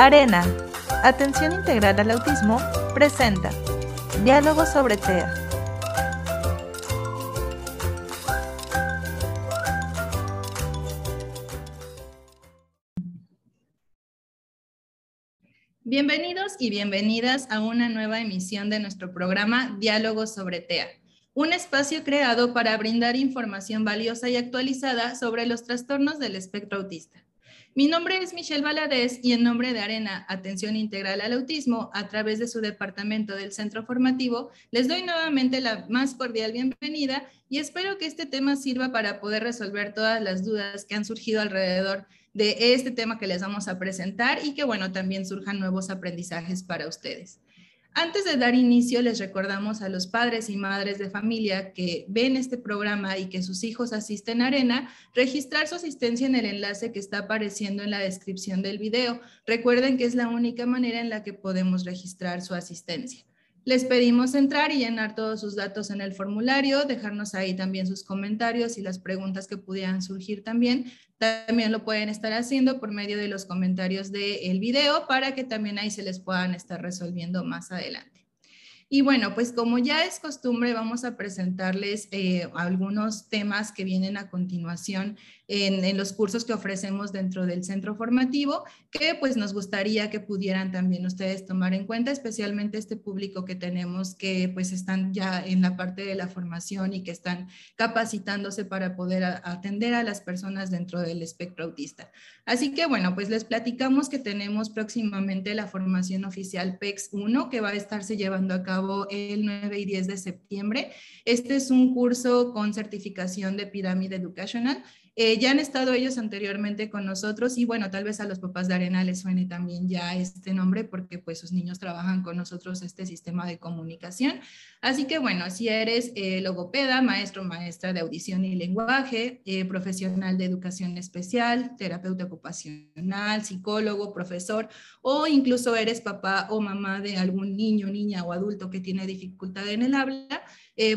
Arena, Atención Integral al Autismo, presenta Diálogo sobre TEA. Bienvenidos y bienvenidas a una nueva emisión de nuestro programa Diálogo sobre TEA, un espacio creado para brindar información valiosa y actualizada sobre los trastornos del espectro autista. Mi nombre es Michelle Valadez y en nombre de Arena Atención Integral al Autismo, a través de su departamento del Centro Formativo, les doy nuevamente la más cordial bienvenida y espero que este tema sirva para poder resolver todas las dudas que han surgido alrededor de este tema que les vamos a presentar y que, bueno, también surjan nuevos aprendizajes para ustedes. Antes de dar inicio, les recordamos a los padres y madres de familia que ven este programa y que sus hijos asisten a Arena, registrar su asistencia en el enlace que está apareciendo en la descripción del video. Recuerden que es la única manera en la que podemos registrar su asistencia. Les pedimos entrar y llenar todos sus datos en el formulario, dejarnos ahí también sus comentarios y las preguntas que pudieran surgir también. También lo pueden estar haciendo por medio de los comentarios del video para que también ahí se les puedan estar resolviendo más adelante. Y bueno, pues como ya es costumbre, vamos a presentarles eh, algunos temas que vienen a continuación en, los cursos que ofrecemos dentro del centro formativo, que pues nos gustaría que pudieran también ustedes tomar en cuenta, especialmente este público que tenemos que pues están ya en la parte de la formación y que están capacitándose para poder atender a las personas dentro del espectro autista. Así que bueno, pues les platicamos que tenemos próximamente la formación oficial PEX 1 que va a estarse llevando a cabo el 9 y 10 de septiembre. Este es un curso con certificación de pirámide educational eh, ya han estado ellos anteriormente con nosotros y bueno, tal vez a los papás de Arena les suene también ya este nombre porque pues sus niños trabajan con nosotros este sistema de comunicación. Así que bueno, si eres eh, logopeda, maestro, maestra de audición y lenguaje, eh, profesional de educación especial, terapeuta ocupacional, psicólogo, profesor o incluso eres papá o mamá de algún niño, niña o adulto que tiene dificultad en el habla,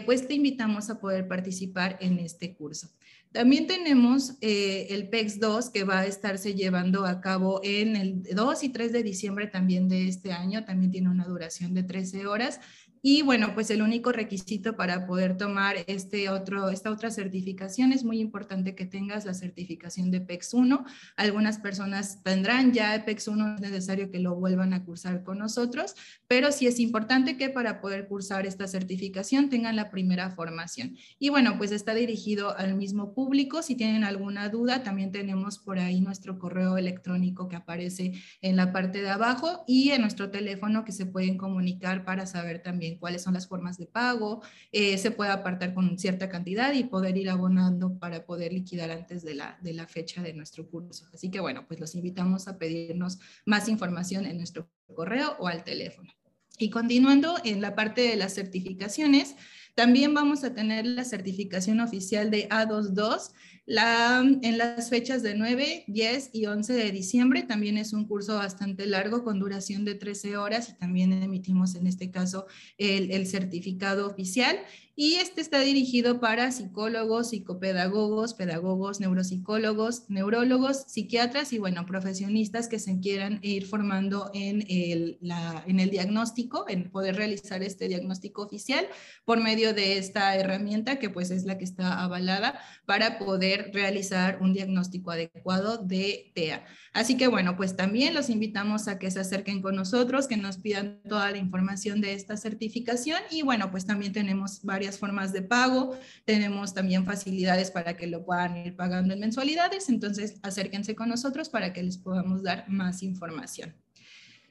pues te invitamos a poder participar en este curso. También tenemos eh, el PEX 2 que va a estarse llevando a cabo en el 2 y 3 de diciembre también de este año. También tiene una duración de 13 horas y bueno, pues el único requisito para poder tomar este otro, esta otra certificación es muy importante que tengas la certificación de PEX 1. Algunas personas tendrán ya PEX 1, es necesario que lo vuelvan a cursar con nosotros, pero sí es importante que para poder cursar esta certificación tengan la primera formación. Y bueno, pues está dirigido al mismo público. Si tienen alguna duda, también tenemos por ahí nuestro correo electrónico que aparece en la parte de abajo y en nuestro teléfono que se pueden comunicar para saber también cuáles son las formas de pago, eh, se puede apartar con cierta cantidad y poder ir abonando para poder liquidar antes de la, de la fecha de nuestro curso. Así que bueno, pues los invitamos a pedirnos más información en nuestro correo o al teléfono. Y continuando en la parte de las certificaciones, también vamos a tener la certificación oficial de A22 la, en las fechas de 9, 10 y 11 de diciembre. También es un curso bastante largo con duración de 13 horas y también emitimos en este caso el, el certificado oficial y este está dirigido para psicólogos, psicopedagogos, pedagogos, neuropsicólogos, neurólogos, psiquiatras y, bueno, profesionistas que se quieran ir formando en el, en el diagnóstico, en poder realizar este diagnóstico oficial por medio de esta herramienta que pues es la que está avalada para poder realizar un diagnóstico adecuado de TEA. Así que, bueno, pues también los invitamos a que se acerquen con nosotros, que nos pidan toda la información de esta certificación y, bueno, pues también tenemos varias formas de pago, tenemos también facilidades para que lo puedan ir pagando en mensualidades, entonces acérquense con nosotros para que les podamos dar más información.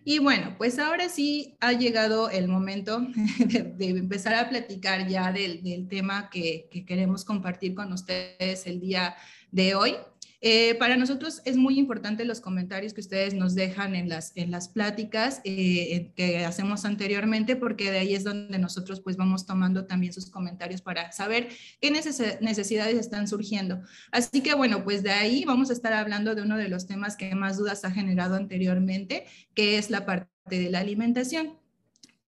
Y bueno, pues ahora sí ha llegado el momento de, empezar a platicar ya del, tema que, queremos compartir con ustedes el día de hoy. Eh, para nosotros es muy importante los comentarios que ustedes nos dejan en las, en las pláticas eh, que hacemos anteriormente, porque de ahí es donde nosotros pues vamos tomando también sus comentarios para saber qué necesidades están surgiendo. Así que bueno, pues de ahí vamos a estar hablando de uno de los temas que más dudas ha generado anteriormente, que es la parte de la alimentación.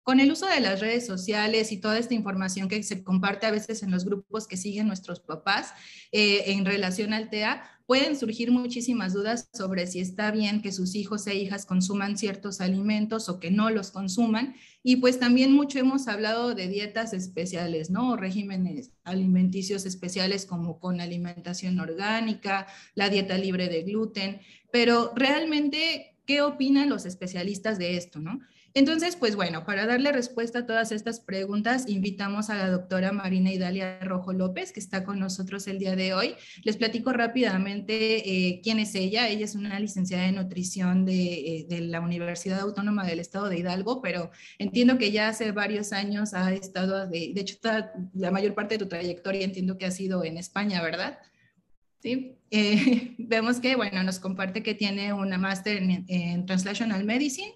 Con el uso de las redes sociales y toda esta información que se comparte a veces en los grupos que siguen nuestros papás eh, en relación al TEA, pueden surgir muchísimas dudas sobre si está bien que sus hijos e hijas consuman ciertos alimentos o que no los consuman. Y pues también mucho hemos hablado de dietas especiales, ¿no? O regímenes alimenticios especiales como con alimentación orgánica, la dieta libre de gluten. Pero realmente, ¿qué opinan los especialistas de esto, no? Entonces, pues bueno, para darle respuesta a todas estas preguntas, invitamos a la doctora Marina Idalia Rojo López, que está con nosotros el día de hoy. Les platico rápidamente eh, quién es ella. Ella es una licenciada en nutrición de, eh, la Universidad Autónoma del Estado de Hidalgo, pero entiendo que ya hace varios años ha estado, de, hecho, la mayor parte de tu trayectoria entiendo que ha sido en España, ¿verdad? Sí, eh, vemos que, bueno, nos comparte que tiene una máster en Translational Medicine,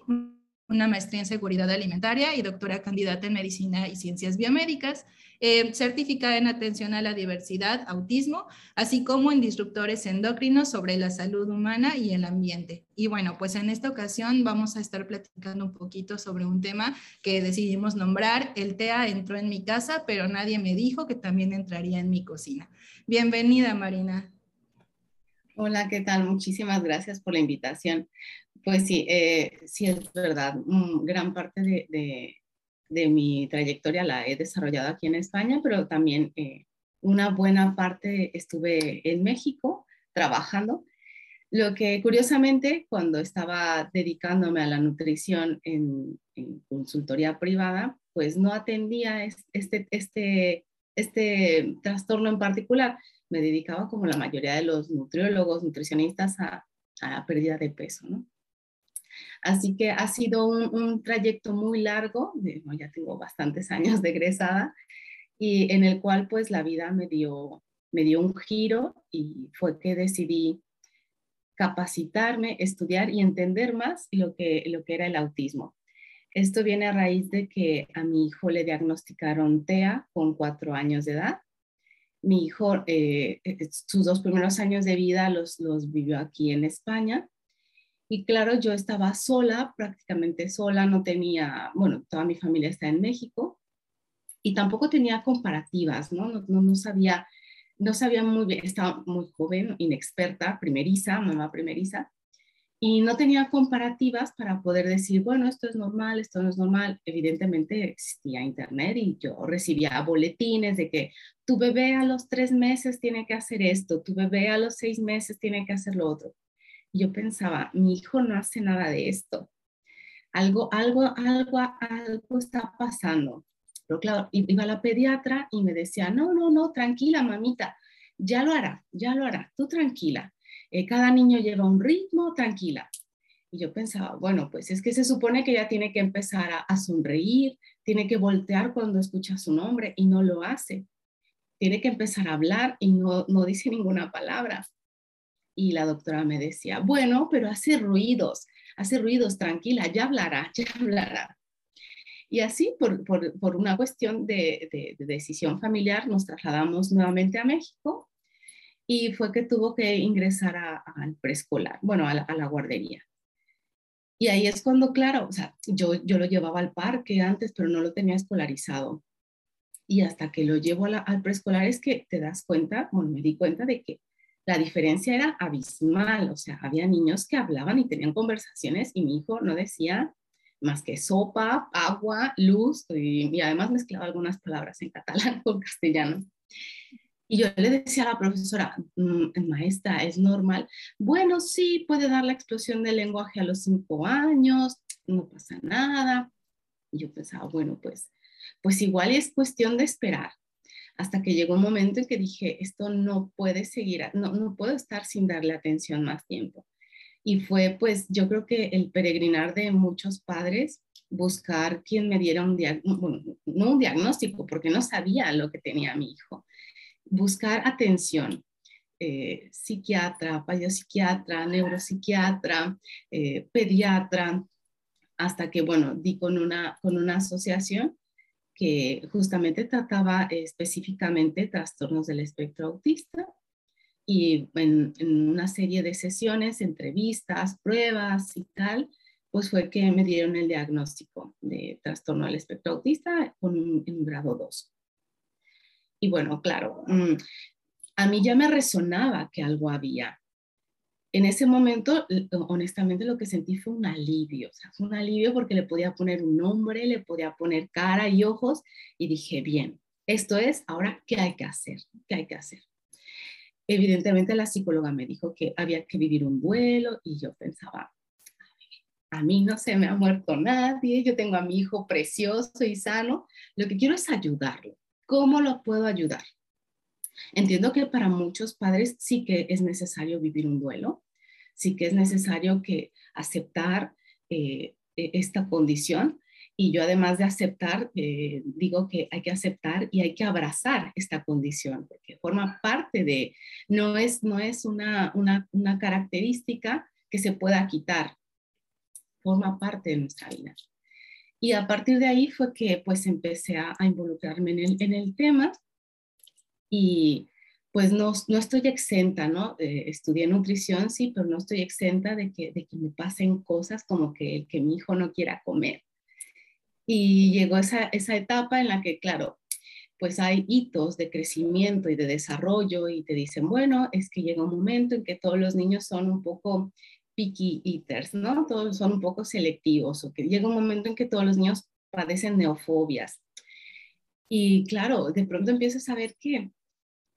una maestría en seguridad alimentaria y doctora candidata en medicina y ciencias biomédicas, eh, certificada en atención a la diversidad, autismo, así como en disruptores endocrinos sobre la salud humana y el ambiente. Y bueno, pues en esta ocasión vamos a estar platicando un poquito sobre un tema que decidimos nombrar. El TEA entró en mi casa, pero nadie me dijo que también entraría en mi cocina. Bienvenida, Marina. Hola, ¿qué tal? Muchísimas gracias por la invitación. Pues sí, eh, sí es verdad. Mm, gran parte de, mi trayectoria la he desarrollado aquí en España, pero también eh, una buena parte estuve en México trabajando. Lo que curiosamente, cuando estaba dedicándome a la nutrición en, consultoría privada, pues no atendía este, este, este trastorno en particular. Me dedicaba, como la mayoría de los nutriólogos, nutricionistas, a, a la pérdida de peso, ¿no? Así que ha sido un, trayecto muy largo, ya tengo bastantes años de egresada, y en el cual pues la vida me dio, me dio un giro y fue que decidí capacitarme, estudiar y entender más lo que, lo que era el autismo. Esto viene a raíz de que a mi hijo le diagnosticaron TEA con cuatro años de edad. Mi hijo, eh, eh, sus dos primeros años de vida los, los vivió aquí en España y claro, yo estaba sola, prácticamente sola, no tenía, bueno, toda mi familia está en México y tampoco tenía comparativas, ¿no? No, no, sabía, no sabía muy bien, estaba muy joven, inexperta, primeriza, mamá primeriza, y no tenía comparativas para poder decir, bueno, esto es normal, esto no es normal. Evidentemente existía internet y yo recibía boletines de que tu bebé a los tres meses tiene que hacer esto, tu bebé a los seis meses tiene que hacer lo otro yo pensaba, mi hijo no hace nada de esto. Algo, algo, algo, algo está pasando. Pero claro, iba a la pediatra y me decía, no, no, no, tranquila, mamita, ya lo hará, ya lo hará, tú tranquila. Eh, cada niño lleva un ritmo, tranquila. Y yo pensaba, bueno, pues es que se supone que ya tiene que empezar a, a sonreír, tiene que voltear cuando escucha su nombre y no lo hace. Tiene que empezar a hablar y no, no dice ninguna palabra. Y la doctora me decía, bueno, pero hace ruidos, hace ruidos, tranquila, ya hablará, ya hablará. Y así, por, por, por una cuestión de, de, decisión familiar, nos trasladamos nuevamente a México y fue que tuvo que ingresar al preescolar, bueno, a la, guardería. Y ahí es cuando, claro, o sea, yo, yo lo llevaba al parque antes, pero no lo tenía escolarizado. Y hasta que lo llevo al preescolar es que te das cuenta, bueno, me di cuenta de que la diferencia era abismal, o sea, había niños que hablaban y tenían conversaciones y mi hijo no decía más que sopa, agua, luz y, además mezclaba algunas palabras en catalán con castellano. Y yo le decía a la profesora, mm, maestra, ¿es normal? Bueno, sí, puede dar la explosión del lenguaje a los cinco años, no pasa nada. Y yo pensaba, bueno, pues, pues igual es cuestión de esperar hasta que llegó un momento en que dije, esto no puede seguir, no, no puedo estar sin darle atención más tiempo. Y fue pues yo creo que el peregrinar de muchos padres, buscar quien me diera un un diagnóstico, porque no sabía lo que tenía mi hijo, buscar atención, eh, psiquiatra, psiquiatra, neuropsiquiatra, eh, pediatra, hasta que, bueno, di con una, con una asociación que justamente trataba específicamente trastornos del espectro autista y en, una serie de sesiones, entrevistas, pruebas y tal, pues fue que me dieron el diagnóstico de trastorno del espectro autista con un, grado 2. Y bueno, claro, mm, a mí ya me resonaba que algo había. En ese momento, honestamente, lo que sentí fue un alivio, fue un alivio porque le podía poner un nombre, le podía poner cara y ojos y dije, bien, esto es, ahora, ¿qué hay que hacer? ¿Qué hay que hacer? Evidentemente la psicóloga me dijo que había que vivir un duelo y yo pensaba, a mí no se me ha muerto nadie, yo tengo a mi hijo precioso y sano, lo que quiero es ayudarlo. ¿Cómo lo puedo ayudar? Entiendo que para muchos padres sí que es necesario vivir un duelo, sí que es necesario que aceptar eh, e, esta condición. Y yo además de aceptar, eh, digo que hay que aceptar y hay que abrazar esta condición, porque forma parte de, no es, no es una, una, una característica que se pueda quitar, forma parte de nuestra vida. Y a partir de ahí fue que pues empecé a, involucrarme en el, en el, tema y pues no, no estoy exenta, ¿no? Eh, estudié nutrición, sí, pero no estoy exenta de que, de que me pasen cosas como que, que mi hijo no quiera comer. Y llegó esa, esa etapa en la que, claro, pues hay hitos de crecimiento y de desarrollo y te dicen, bueno, es que llega un momento en que todos los niños son un poco picky eaters, ¿no? Todos son un poco selectivos o que llega un momento en que todos los niños padecen neofobias. Y claro, de pronto empiezas a ver que,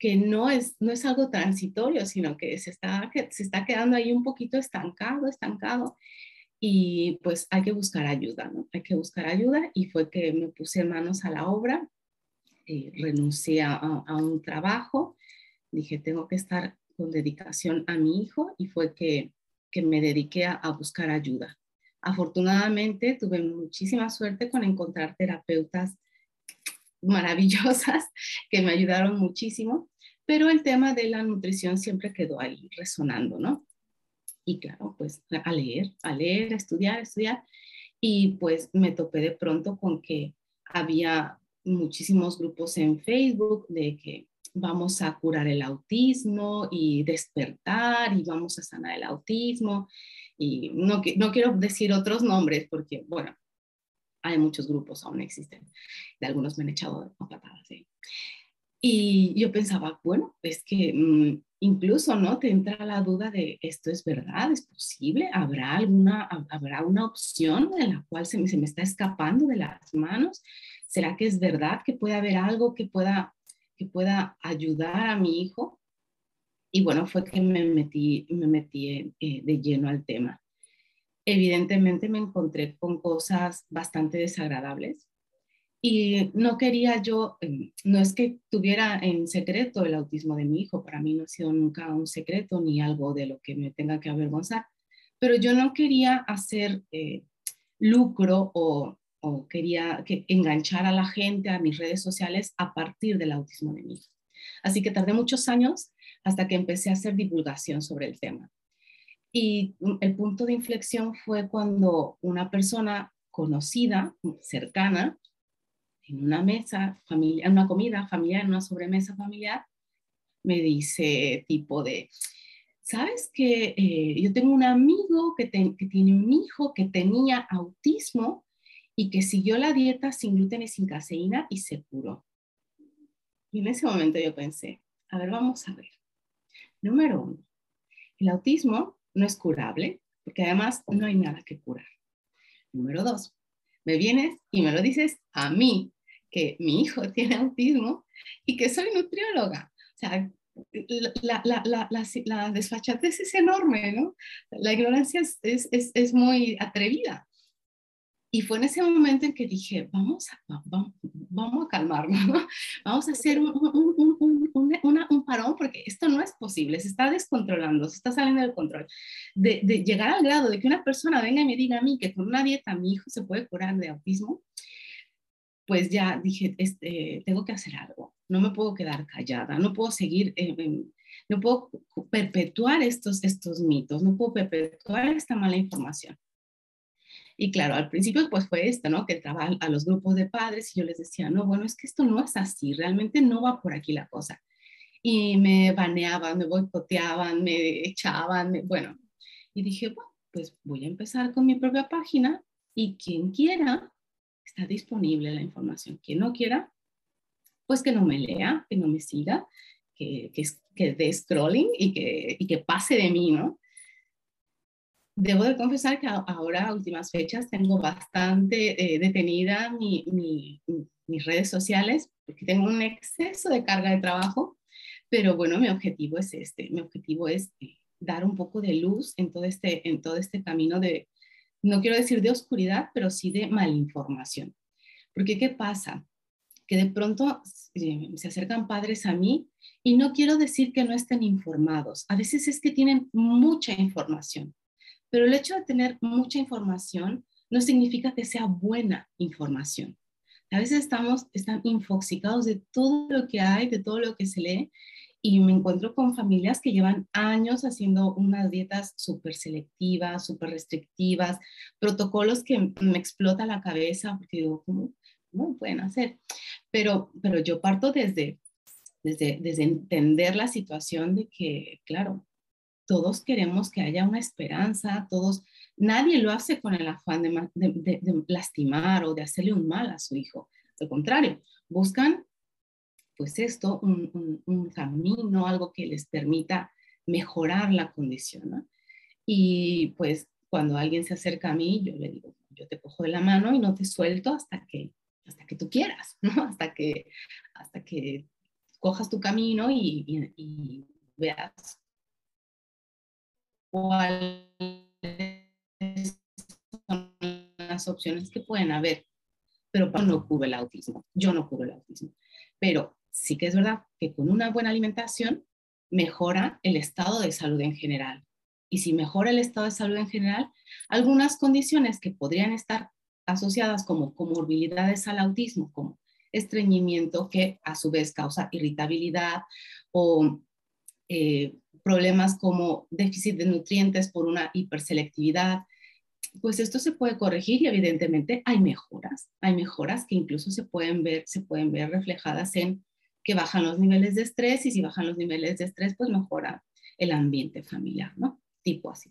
que no, es, no es algo transitorio, sino que se está, se está quedando ahí un poquito estancado, estancado. Y pues hay que buscar ayuda, ¿no? Hay que buscar ayuda y fue que me puse manos a la obra, eh, renuncié a, a un trabajo, dije, tengo que estar con dedicación a mi hijo y fue que que me dediqué a, buscar ayuda. Afortunadamente tuve muchísima suerte con encontrar terapeutas maravillosas que me ayudaron muchísimo, pero el tema de la nutrición siempre quedó ahí resonando, ¿no? Y claro, pues a leer, a leer, a estudiar, a estudiar. Y pues me topé de pronto con que había muchísimos grupos en Facebook de que vamos a curar el autismo y despertar y vamos a sanar el autismo. Y no, no quiero decir otros nombres porque, bueno, hay muchos grupos, aún existen. De algunos me han echado a patadas. Y yo pensaba, bueno, es que mm, incluso, ¿no? Te entra la duda de, ¿esto es verdad? ¿Es posible? ¿Habrá alguna, habrá una opción de la cual se me, se me está escapando de las manos? ¿Será que es verdad que puede haber algo que pueda que pueda ayudar a mi hijo. Y bueno, fue que me metí, me metí eh, de lleno al tema. Evidentemente me encontré con cosas bastante desagradables y no quería yo, em, no es que tuviera en secreto el autismo de mi hijo, para mí no ha sido nunca un secreto ni algo de lo que me tenga que avergonzar, pero yo no quería hacer eh, lucro o quería que enganchar a la gente a mis redes sociales a partir del autismo de mi hijo. Así que tardé muchos años hasta que empecé a hacer divulgación sobre el tema. Y el punto de inflexión fue cuando una persona conocida, cercana, en una mesa familiar, en una comida familiar, en una sobremesa familiar, me dice tipo de, ¿sabes que eh, yo tengo un amigo que, que tiene un hijo que tenía autismo y que siguió la dieta sin gluten y sin caseína y se curó. Y en ese momento yo pensé, a ver, vamos a ver. Número uno, el autismo no es curable porque además no hay nada que curar. Número dos, me vienes y me lo dices a mí, que mi hijo tiene autismo y que soy nutrióloga. O sea, la, la, la, la desfachatez es enorme, ¿no? La ignorancia es, es, es, muy atrevida. Y fue en ese momento en que dije, vamos a, vamos, vamos a calmarnos, ¿no? vamos a hacer un, un, un, un, parón porque esto no es posible, se está descontrolando, se está saliendo del control. De, de, llegar al grado de que una persona venga y me diga a mí que con una dieta mi hijo se puede curar de autismo, pues ya dije, este, tengo que hacer algo, no me puedo quedar callada, no puedo seguir, eh, no puedo perpetuar estos, estos mitos, no puedo perpetuar esta mala información. Y claro, al principio pues fue esto, ¿no? Que entraba a los grupos de padres y yo les decía, no, bueno, es que esto no es así, realmente no va por aquí la cosa. Y me baneaban, me boicoteaban, me echaban, bueno. Y dije, bueno, pues voy a empezar con mi propia página y quien quiera, está disponible la información. Quien no quiera, pues que no me lea, que no me siga, que, que, que dé scrolling y que, y que pase de mí, ¿no? Debo de confesar que ahora, a últimas fechas, tengo bastante eh, detenida mi, mi, mis redes sociales porque tengo un exceso de carga de trabajo, pero bueno, mi objetivo es este, mi objetivo es eh, dar un poco de luz en todo este, en todo este camino de, no quiero decir de oscuridad, pero sí de malinformación. Porque ¿qué pasa? Que de pronto eh, se acercan padres a mí y no quiero decir que no estén informados. A veces es que tienen mucha información, pero el hecho de tener mucha información no significa que sea buena información. A veces estamos están infoxicados de todo lo que hay, de todo lo que se lee, y me encuentro con familias que llevan años haciendo unas dietas súper selectivas, súper restrictivas, protocolos que me explota la cabeza porque digo, ¿cómo, pueden hacer? Pero, pero yo parto desde, desde, desde entender la situación de que, claro, todos queremos que haya una esperanza, todos, nadie lo hace con el afán de, de, lastimar o de hacerle un mal a su hijo. Al contrario, buscan pues esto, un, un, camino, algo que les permita mejorar la condición. Y pues cuando alguien se acerca a mí, yo le digo, yo te cojo de la mano y no te suelto hasta que, hasta que tú quieras, ¿no? hasta, que, hasta que cojas tu camino y, y, y veas cuáles son las opciones que pueden haber. Pero no curo el autismo, yo no curo el autismo. Pero sí que es verdad que con una buena alimentación mejora el estado de salud en general. Y si mejora el estado de salud en general, algunas condiciones que podrían estar asociadas como comorbilidades al autismo, como estreñimiento, que a su vez causa irritabilidad o eh, problemas como déficit de nutrientes por una hiperselectividad, pues esto se puede corregir y evidentemente hay mejoras, hay mejoras que incluso se pueden ver, se pueden ver reflejadas en que bajan los niveles de estrés y si bajan los niveles de estrés, pues mejora el ambiente familiar, ¿no? Tipo así.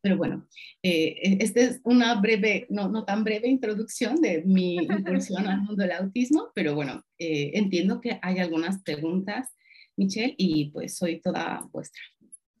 Pero bueno, eh, esta es una breve, no, no, tan breve introducción de mi incursión al mundo del autismo, pero bueno, eh, entiendo que hay algunas preguntas Michelle, y pues soy toda vuestra.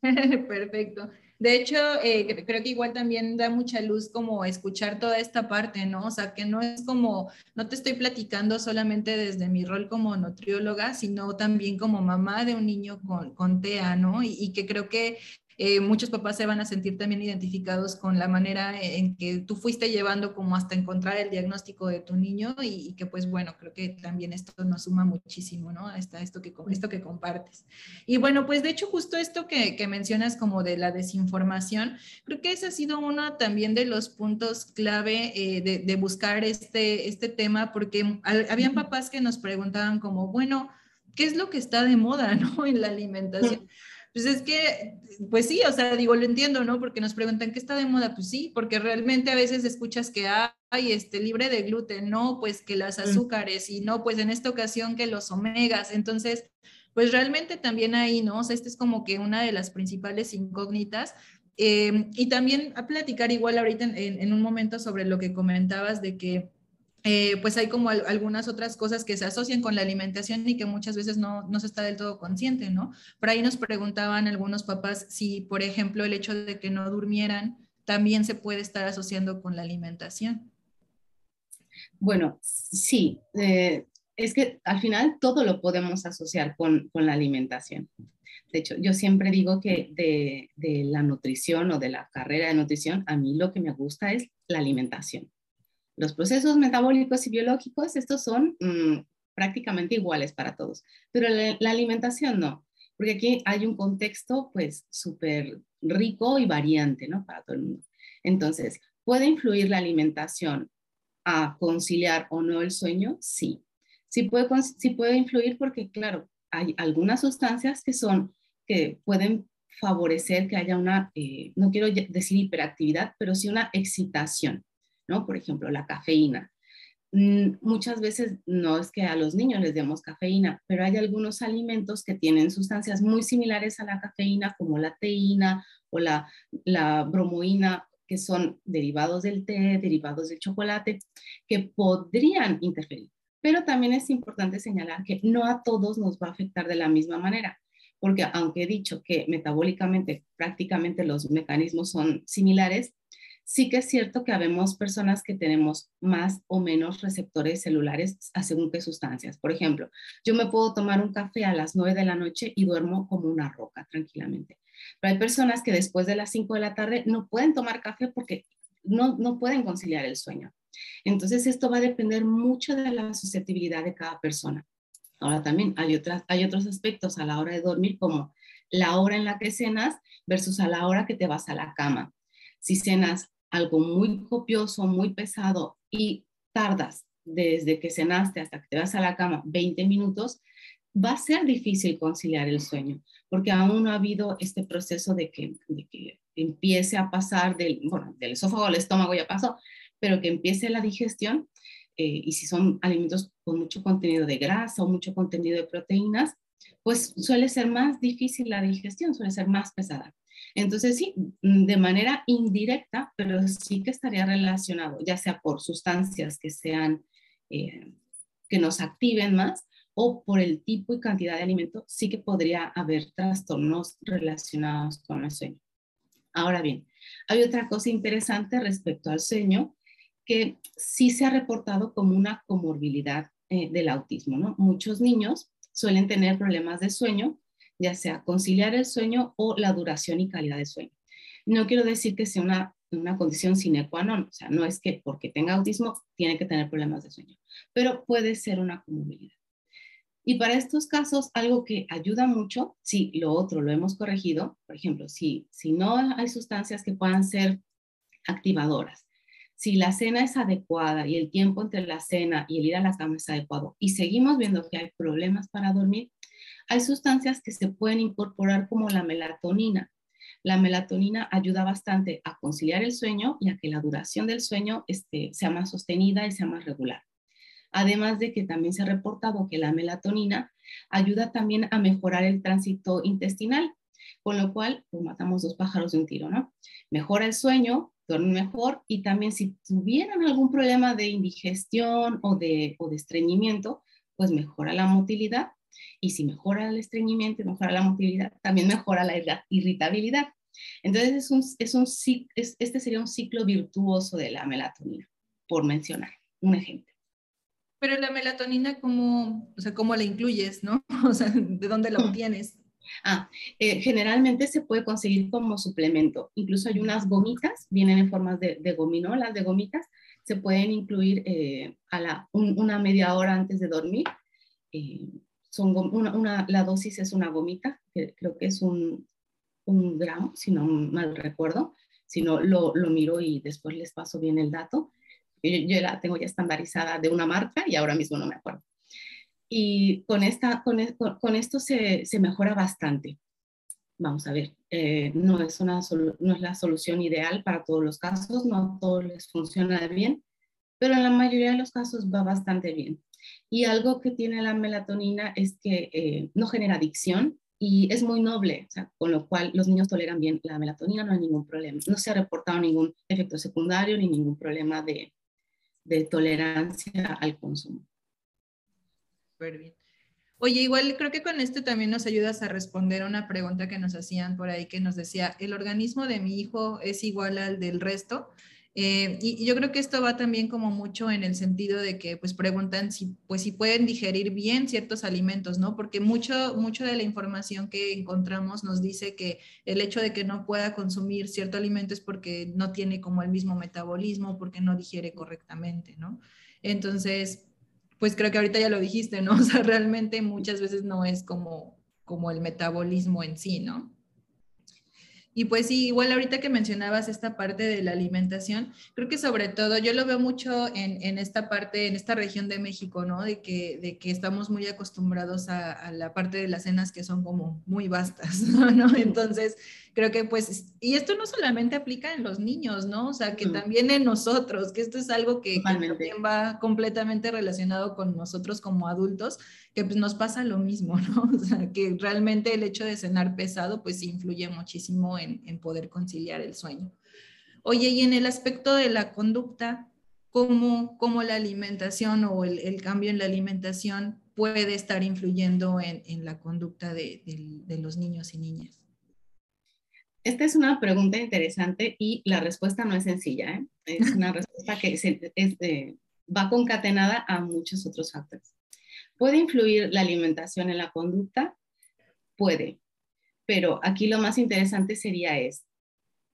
Perfecto. De hecho, eh, creo que igual también da mucha luz como escuchar toda esta parte, ¿no? O sea, que no es como, no te estoy platicando solamente desde mi rol como nutrióloga, sino también como mamá de un niño con, con TEA, ¿no? Y, y que creo que eh, muchos papás se van a sentir también identificados con la manera en que tú fuiste llevando como hasta encontrar el diagnóstico de tu niño y, que pues bueno, creo que también esto nos suma muchísimo, ¿no? Hasta esto que, esto que compartes. Y bueno, pues de hecho justo esto que, que mencionas como de la desinformación, creo que ese ha sido uno también de los puntos clave eh, de, de, buscar este, este tema porque habían papás que nos preguntaban como, bueno, ¿qué es lo que está de moda, ¿no? En la alimentación. Pues es que, pues sí, o sea, digo, lo entiendo, ¿no? Porque nos preguntan qué está de moda, pues sí, porque realmente a veces escuchas que hay este libre de gluten, no, pues que las mm. azúcares y no, pues en esta ocasión que los omegas, entonces, pues realmente también ahí, ¿no? O sea, esta es como que una de las principales incógnitas. Eh, y también a platicar igual ahorita en, en un momento sobre lo que comentabas de que eh, pues hay como algunas otras cosas que se asocian con la alimentación y que muchas veces no, no, se está del todo consciente, ¿no? Por ahí nos preguntaban algunos papás si, por ejemplo, el hecho de que no durmieran también se puede estar asociando con la alimentación. Bueno, sí, eh, es que al final todo lo podemos asociar con, con, la alimentación. De hecho, yo siempre digo que de, de la nutrición o de la carrera de nutrición, a mí lo que me gusta es la alimentación los procesos metabólicos y biológicos, estos son mm, prácticamente iguales para todos, pero la, alimentación no, porque aquí hay un contexto pues súper rico y variante, ¿no? Para todo el mundo. Entonces, ¿puede influir la alimentación a conciliar o no el sueño? Sí. Sí puede, sí puede influir porque, claro, hay algunas sustancias que son, que pueden favorecer que haya una, eh, no quiero decir hiperactividad, pero sí una excitación. Por ejemplo, la cafeína. mm, muchas veces no es que a los niños les demos cafeína, pero hay algunos alimentos que tienen sustancias muy similares a la cafeína, como la teína o la, la bromoína, que son derivados del té, derivados del chocolate, que podrían interferir. Pero también es importante señalar que no a todos nos va a afectar de la misma manera, porque aunque he dicho que metabólicamente prácticamente los mecanismos son similares, sí que es cierto que habemos personas que tenemos más o menos receptores celulares a según qué sustancias. Por ejemplo, yo me puedo tomar un café a las 9 de la noche y duermo como una roca tranquilamente. Pero hay personas que después de las 5 de la tarde no pueden tomar café porque no, no pueden conciliar el sueño. Entonces, esto va a depender mucho de la susceptibilidad de cada persona. Ahora también hay, otras, hay otros aspectos a la hora de dormir, como la hora en la que cenas versus a la hora que te vas a la cama. Si cenas algo muy copioso, muy pesado y tardas desde que cenaste hasta que te vas a la cama 20 minutos, va a ser difícil conciliar el sueño, porque aún no ha habido este proceso de que, empiece a pasar del esófago al estómago ya pasó, pero que empiece la digestión eh, y si son alimentos con mucho contenido de grasa o mucho contenido de proteínas, pues suele ser más difícil la digestión, suele ser más pesada. Entonces sí, mm, de manera indirecta, pero sí que estaría relacionado, ya sea por sustancias que sean, eh, que nos activen más o por el tipo y cantidad de alimento, sí que podría haber trastornos relacionados con el sueño. Ahora bien, hay otra cosa interesante respecto al sueño que sí se ha reportado como una comorbilidad eh, del autismo, ¿no? Muchos niños suelen tener problemas de sueño, ya sea conciliar el sueño o la duración y calidad de sueño. No quiero decir que sea una, una condición sine qua non, o sea, no es que porque tenga autismo tiene que tener problemas de sueño, pero puede ser una comorbilidad. Y para estos casos, algo que ayuda mucho, si lo otro lo hemos corregido, por ejemplo, si, si no hay sustancias que puedan ser activadoras, si la cena es adecuada y el tiempo entre la cena y el ir a la cama es adecuado y seguimos viendo que hay problemas para dormir, hay sustancias que se pueden incorporar como la melatonina. La melatonina ayuda bastante a conciliar el sueño y a que la duración del sueño este, sea más sostenida y sea más regular. Además de que también se ha reportado que la melatonina ayuda también a mejorar el tránsito intestinal, con lo cual pues, matamos dos pájaros de un tiro, ¿no? Mejora el sueño, duermen mejor y también si tuvieran algún problema de indigestión o de, o de estreñimiento, pues mejora la motilidad y si mejora el estreñimiento y mejora la motilidad, también mejora la irritabilidad. Entonces, es un, es un, este sería un ciclo virtuoso de la melatonina, por mencionar un ejemplo. Pero la melatonina, ¿cómo, o sea, ¿cómo la incluyes, no? O sea, ¿de dónde la obtienes? Ah, eh, generalmente se puede conseguir como suplemento. Incluso hay unas gomitas, vienen en formas de, de gominolas, de gomitas. Se pueden incluir eh, a la, una media hora antes de dormir. Eh, son una, la dosis es una gomita, que creo que es un, un gramo, si no mal recuerdo. Si no, lo, lo miro y después les paso bien el dato. Yo, yo la tengo ya estandarizada de una marca y ahora mismo no me acuerdo y con, esta, con, e, con esto se, se, mejora bastante. Vamos a ver, eh, no, es una no es la solución ideal para todos los casos, no todos les funciona bien, pero en la mayoría de los casos va bastante bien. Y algo que tiene la melatonina es que eh, no genera adicción y es muy noble, o sea, con lo cual los niños toleran bien la melatonina, no hay ningún problema. No se ha reportado ningún efecto secundario ni ningún problema de, de tolerancia al consumo bien. Oye, igual creo que con esto también nos ayudas a responder a una pregunta que nos hacían por ahí que nos decía, ¿el organismo de mi hijo es igual al del resto? Eh, y, yo creo que esto va también como mucho en el sentido de que pues preguntan si pues si pueden digerir bien ciertos alimentos, ¿no? Porque mucho mucho de la información que encontramos nos dice que el hecho de que no pueda consumir cierto alimento es porque no tiene como el mismo metabolismo, porque no digiere correctamente, ¿no? Entonces, pues creo que ahorita ya lo dijiste, ¿no? O sea, realmente muchas veces no es como, como el metabolismo en sí, ¿no? Y pues sí, igual ahorita que mencionabas esta parte de la alimentación, creo que sobre todo yo lo veo mucho en, esta parte, en esta región de México, ¿no? De que, de que estamos muy acostumbrados a, a, la parte de las cenas que son como muy vastas, ¿no? Entonces, creo que pues, y esto no solamente aplica en los niños, ¿no? O sea, que también en nosotros, que esto es algo que, también va completamente relacionado con nosotros como adultos, que pues nos pasa lo mismo, ¿no? O sea, que realmente el hecho de cenar pesado pues influye muchísimo en, en poder conciliar el sueño. Oye, y en el aspecto de la conducta, ¿cómo, cómo la alimentación o el, cambio en la alimentación puede estar influyendo en, en la conducta de, de, los niños y niñas? Esta es una pregunta interesante y la respuesta no es sencilla. ¿eh? Es una respuesta que es va concatenada a muchos otros factores. ¿Puede influir la alimentación en la conducta? Puede, pero aquí lo más interesante sería es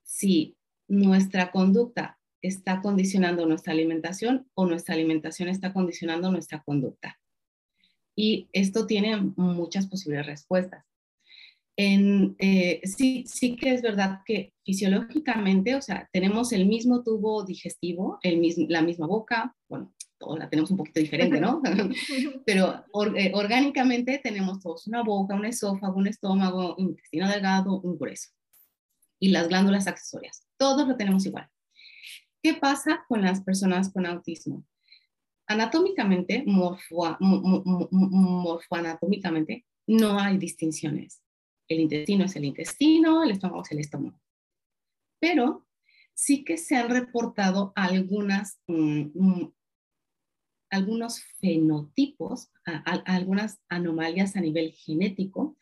si nuestra conducta está condicionando nuestra alimentación o nuestra alimentación está condicionando nuestra conducta. Y esto tiene muchas posibles respuestas. Eh, sí, sí que es verdad que fisiológicamente, o sea, tenemos el mismo tubo digestivo, la misma boca, bueno, todos la tenemos un poquito diferente, ¿no? Pero eh, orgánicamente tenemos todos una boca, un esófago, un estómago, un intestino delgado, un grueso. Y las glándulas accesorias, todos lo tenemos igual. ¿Qué pasa con las personas con autismo? Anatómicamente, morfo, morfoanatómicamente, no hay distinciones el intestino es el intestino, el estómago es el estómago. Pero sí que se han reportado algunas, mm, mm, algunos fenotipos, algunas anomalías a nivel genético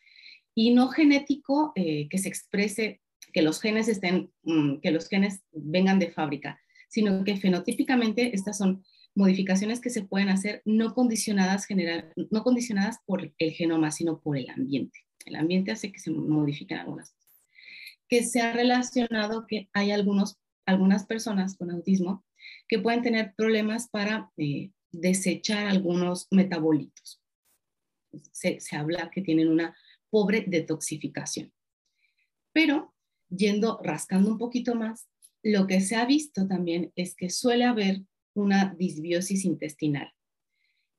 y no genético eh, que se exprese, que los genes estén, mm, que los genes vengan de fábrica, sino que fenotípicamente estas son modificaciones que se pueden hacer no condicionadas, general, no condicionadas por el genoma, sino por el ambiente. El ambiente hace que se modifiquen algunas cosas. Que se ha relacionado que hay algunos, algunas personas con autismo que pueden tener problemas para eh, desechar algunos metabolitos. Se, se habla que tienen una pobre detoxificación. Pero yendo rascando un poquito más, lo que se ha visto también es que suele haber una disbiosis intestinal,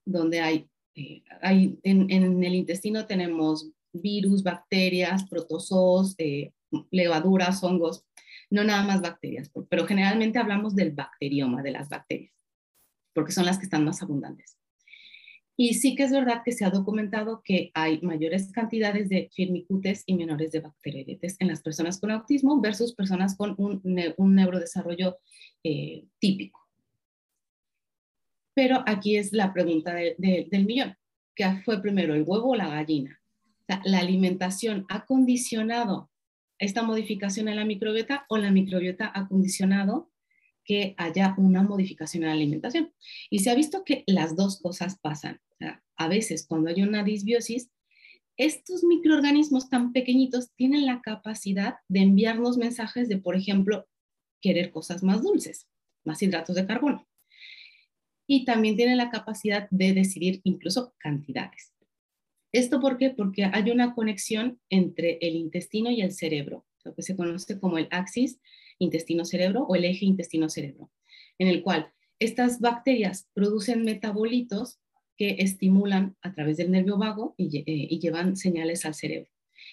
donde hay, eh, hay en, en, el intestino tenemos virus, bacterias, protozoos, eh, levaduras, hongos, no nada más bacterias, pero generalmente hablamos del bacterioma, de las bacterias, porque son las que están más abundantes. Y sí que es verdad que se ha documentado que hay mayores cantidades de firmicutes y menores de bacteroidetes en las personas con autismo versus personas con un, neurodesarrollo eh, típico. Pero aquí es la pregunta del millón. ¿Qué fue primero, el huevo o la gallina? la alimentación ha condicionado esta modificación en la microbiota o la microbiota ha condicionado que haya una modificación en la alimentación. Y se ha visto que las dos cosas pasan. a veces cuando hay una disbiosis, estos microorganismos tan pequeñitos tienen la capacidad de enviarnos mensajes de, por ejemplo, querer cosas más dulces, más hidratos de carbono. Y también tienen la capacidad de decidir incluso cantidades. ¿Esto por qué? Porque hay una conexión entre el intestino y el cerebro, lo que se conoce como el axis intestino-cerebro o el eje intestino-cerebro, en el cual estas bacterias producen metabolitos que estimulan a través del nervio vago y, eh, llevan señales al cerebro.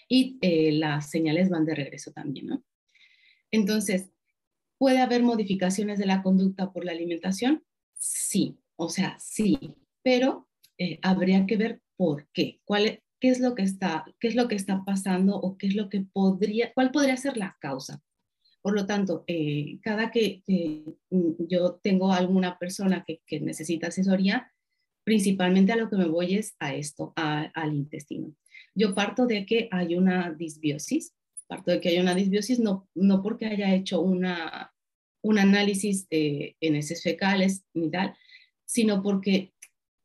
Y eh, las señales van de regreso también. Entonces, ¿puede haber modificaciones de la conducta por la alimentación? Sí, o sea, sí, pero eh, habría que ver por qué, cuál, qué es lo que está, qué es lo que está pasando o qué es lo que podría, cuál podría ser la causa. Por lo tanto, eh, cada que yo tengo alguna persona que, necesita asesoría, principalmente a lo que me voy es a esto, al intestino. Yo parto de que hay una disbiosis, parto de que hay una disbiosis no, no porque haya hecho una, un análisis de heces fecales ni tal, sino porque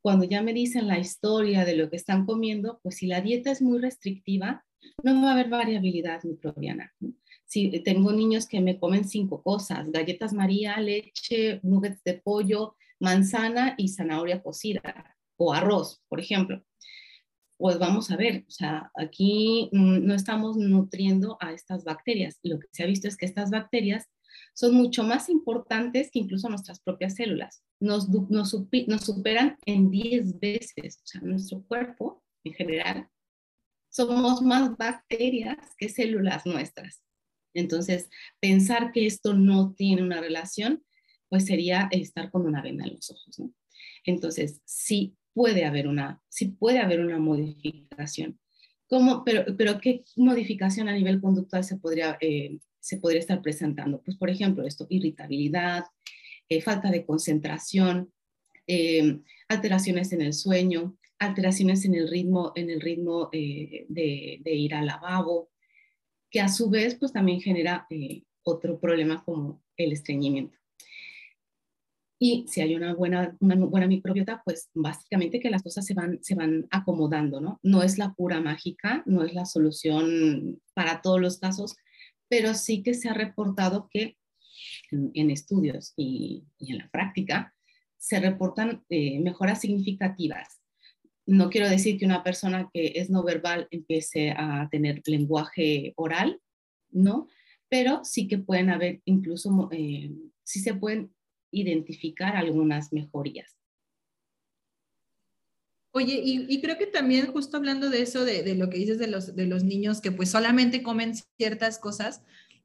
cuando ya me dicen la historia de lo que están comiendo, pues si la dieta es muy restrictiva, no va a haber variabilidad microbiana. Si tengo niños que me comen cinco cosas, galletas María, leche, nuggets de pollo, manzana y zanahoria cocida, o arroz, por ejemplo. pues vamos a ver, o sea, aquí mm, no estamos nutriendo a estas bacterias. Lo que se ha visto es que estas bacterias son mucho más importantes que incluso nuestras propias células. Nos, nos, nos superan en 10 veces, o sea, nuestro cuerpo en general, somos más bacterias que células nuestras. Entonces, pensar que esto no tiene una relación, pues sería estar con una venda en los ojos. Entonces, sí puede haber una, sí puede haber una modificación. ¿Cómo, pero, pero qué modificación a nivel conductual se podría, eh, se podría estar presentando? Pues, por ejemplo, esto, irritabilidad, eh, falta de concentración, eh, alteraciones en el sueño, alteraciones en el ritmo, en el ritmo de, ir al lavabo, que a su vez, pues también genera otro problema como el estreñimiento. Y si hay una buena, una buena microbiota, pues básicamente que las cosas se van, se van acomodando, ¿no? No es la pura mágica, no es la solución para todos los casos, pero sí que se ha reportado que en, estudios y, en la práctica se reportan eh, mejoras significativas. No quiero decir que una persona que es no verbal empiece a tener lenguaje oral, ¿no? Pero sí que pueden haber incluso, eh, sí se pueden identificar algunas mejorías. Oye, y, creo que también justo hablando de eso, de, lo que dices de los, de los niños que pues solamente comen ciertas cosas,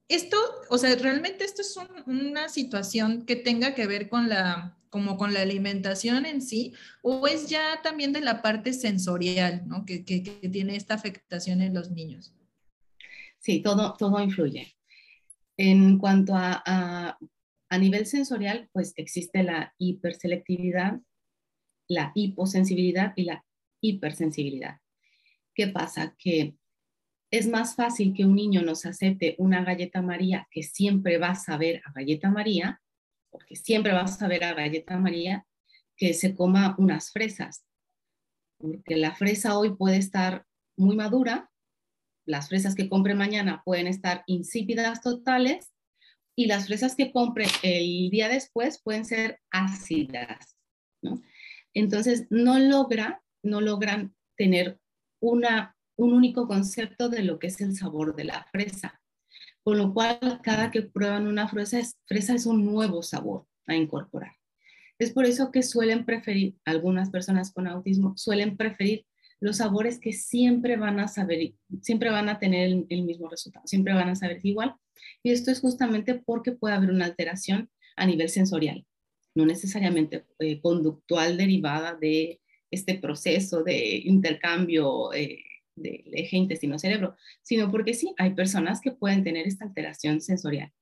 esto, o sea, realmente esto es una situación que tenga que ver con la, como con la alimentación en sí, o es ya también de la parte sensorial, ¿no? Que, que, tiene esta afectación en los niños. Sí, todo, todo influye. En cuanto a a nivel sensorial, pues existe la hiperselectividad, la hiposensibilidad y la hipersensibilidad. ¿Qué pasa? Que es más fácil que un niño nos acepte una galleta María que siempre va a saber a galleta María, porque siempre va a saber a galleta María, que se coma unas fresas. Porque la fresa hoy puede estar muy madura, las fresas que compre mañana pueden estar insípidas totales y las fresas que compre el día después pueden ser ácidas. Entonces, no logra, no logran tener una, un único concepto de lo que es el sabor de la fresa. Con lo cual, cada que prueban una fresa es, fresa es un nuevo sabor a incorporar. Es por eso que suelen preferir, algunas personas con autismo suelen preferir los sabores que siempre van a saber, siempre van a tener el, mismo resultado, siempre van a saber igual, y esto es justamente porque puede haber una alteración a nivel sensorial, no necesariamente eh, conductual derivada de este proceso de intercambio eh, del eje intestino-cerebro, sino porque sí, hay personas que pueden tener esta alteración sensorial.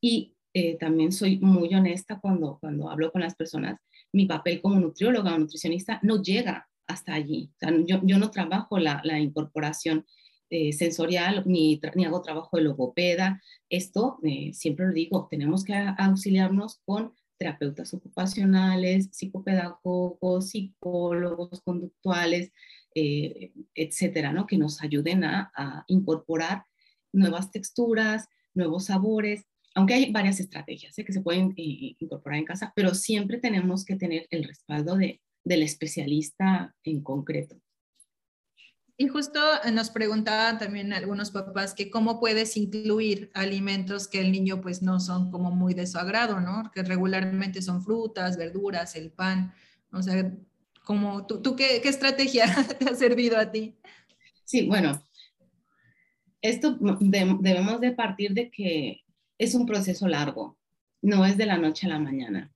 Y eh, también soy muy honesta cuando, cuando hablo con las personas, mi papel como nutrióloga o nutricionista no llega hasta allí. yo, yo, no trabajo la, la incorporación eh, sensorial ni, ni, hago trabajo de logopeda. Esto, eh, siempre lo digo, tenemos que auxiliarnos con terapeutas ocupacionales, psicopedagogos, psicólogos conductuales, eh, etcétera, ¿no? que nos ayuden a, incorporar nuevas texturas, nuevos sabores, aunque hay varias estrategias que se pueden incorporar en casa, pero siempre tenemos que tener el respaldo de, del especialista en concreto. Y justo eh, nos preguntaban también algunos papás que cómo puedes incluir alimentos que el niño pues no son como muy de su agrado, ¿no? Que regularmente son frutas, verduras, el pan. O sea, como, ¿tú, tú qué, qué estrategia te ha servido a ti? Sí, bueno, esto debemos de partir de que es un proceso largo, no es de la noche a la mañana.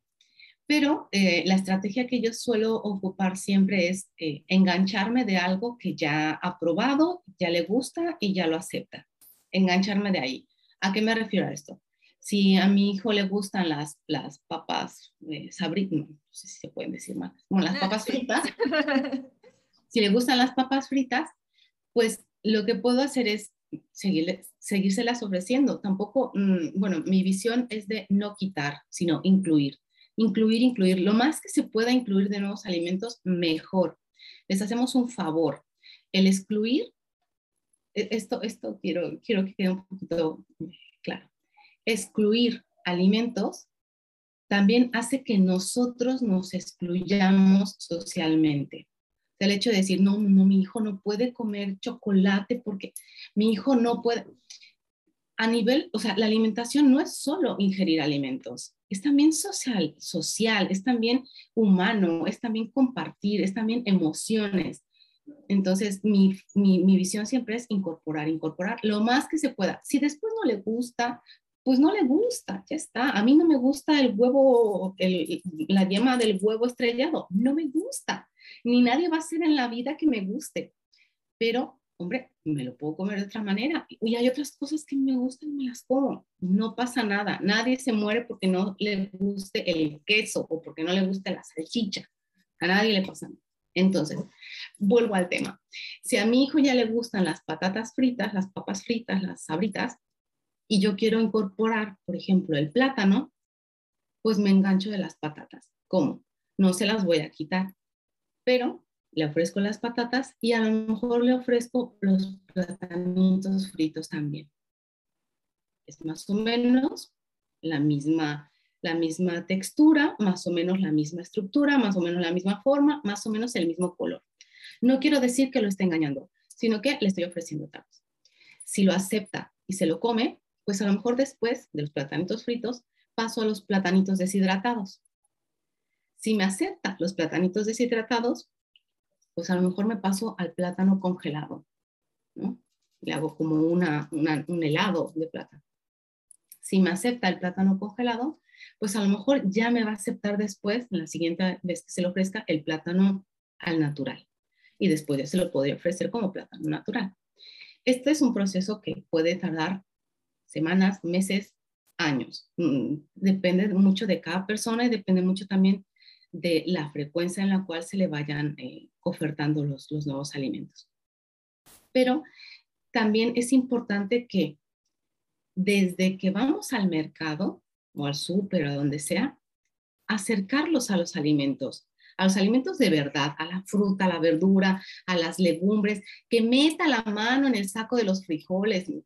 Pero eh, la estrategia que yo suelo ocupar siempre es eh, engancharme de algo que ya ha probado, ya le gusta y ya lo acepta. Engancharme de ahí. ¿A qué me refiero a esto? Si a mi hijo le gustan las, las papas eh, no sé si se pueden decir más, como las ah, papas fritas, si le gustan las papas fritas, pues lo que puedo hacer es seguirle, seguírselas ofreciendo. Tampoco, mm, bueno, mi visión es de no quitar, sino incluir incluir, incluir. Lo más que se pueda incluir de nuevos alimentos, mejor. Les hacemos un favor. El excluir, e, esto, esto quiero, quiero que quede un poquito claro. Excluir alimentos también hace que nosotros nos excluyamos socialmente. el hecho de decir, no, no, mi hijo no puede comer chocolate porque mi hijo no puede. A nivel, o sea, la alimentación no es solo ingerir alimentos, es también social, social, es también humano, es también compartir, es también emociones. Entonces, mi, mi, mi, visión siempre es incorporar, incorporar lo más que se pueda. Si después no le gusta, pues no le gusta, ya está. A mí no me gusta el huevo, la yema del huevo estrellado, no me gusta. Ni nadie va a hacer en la vida que me guste. Pero, hombre, me lo puedo comer de otra manera. Y hay otras cosas que me gustan y me las como. No pasa nada. Nadie se muere porque no le guste el queso o porque no le guste la salchicha. A nadie le pasa nada. Entonces, vuelvo al tema. Si a mi hijo ya le gustan las patatas fritas, las papas fritas, las sabritas, y yo quiero incorporar, por ejemplo, el plátano, pues me engancho de las patatas. ¿Cómo? No se las voy a quitar, pero le ofrezco las patatas y a lo mejor le ofrezco los platanitos fritos también. Es más o menos la misma, la misma textura, más o menos la misma estructura, más o menos la misma forma, más o menos el mismo color. No quiero decir que lo esté engañando, sino que le estoy ofreciendo tacos. Si lo acepta y se lo come, pues a lo mejor después de los platanitos fritos paso a los platanitos deshidratados. Si me acepta los platanitos deshidratados, pues a lo mejor me paso al plátano congelado, ¿no? Le hago como una, un helado de plátano. Si me acepta el plátano congelado, pues a lo mejor ya me va a aceptar después, la siguiente vez que se le ofrezca, el plátano al natural. Y después ya se lo podría ofrecer como plátano natural. Este es un proceso que puede tardar semanas, meses, años. Mm, depende mucho de cada persona y depende mucho también de la frecuencia en la cual se le vayan eh, ofertando los, los nuevos alimentos. Pero también es importante que desde que vamos al mercado o al súper o donde sea, acercarlos a los alimentos, a los alimentos de verdad, a la fruta, a la verdura, a las legumbres, que meta la mano en el saco de los frijoles, no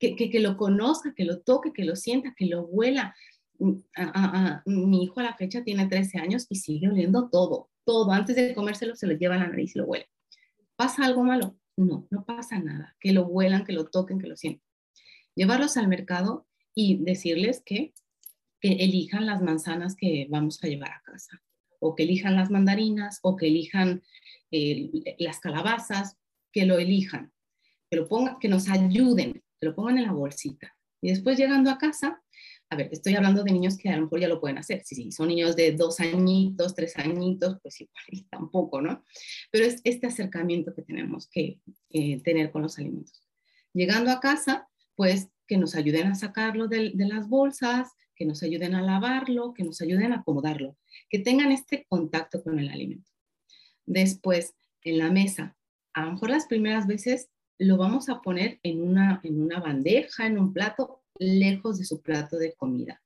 que, que, lo conozca, que lo toque, que lo sienta, que lo huela. Mm, mi hijo a la fecha tiene 13 años y sigue oliendo todo, todo. Antes de comérselo se lo lleva a la nariz y lo huele. ¿Pasa algo malo? No, no pasa nada. Que lo huelan, que lo toquen, que lo sientan. Llevarlos al mercado y decirles que, que elijan las manzanas que vamos a llevar a casa, o que elijan las mandarinas, o que elijan eh, las calabazas, que lo elijan, que lo pongan, que nos ayuden te lo pongan en la bolsita. Y después llegando a casa, a ver, estoy hablando de niños que a lo mejor ya lo pueden hacer. Si, sí, son niños de dos añitos, tres añitos, pues igual tampoco, ¿no? Pero es este acercamiento que tenemos que eh, tener con los alimentos. Llegando a casa, pues que nos ayuden a sacarlo de, de las bolsas, que nos ayuden a lavarlo, que nos ayuden a acomodarlo, que tengan este contacto con el alimento. Después, en la mesa, a lo mejor las primeras veces lo vamos a poner en una, en una bandeja, en un plato, lejos de su plato de comida.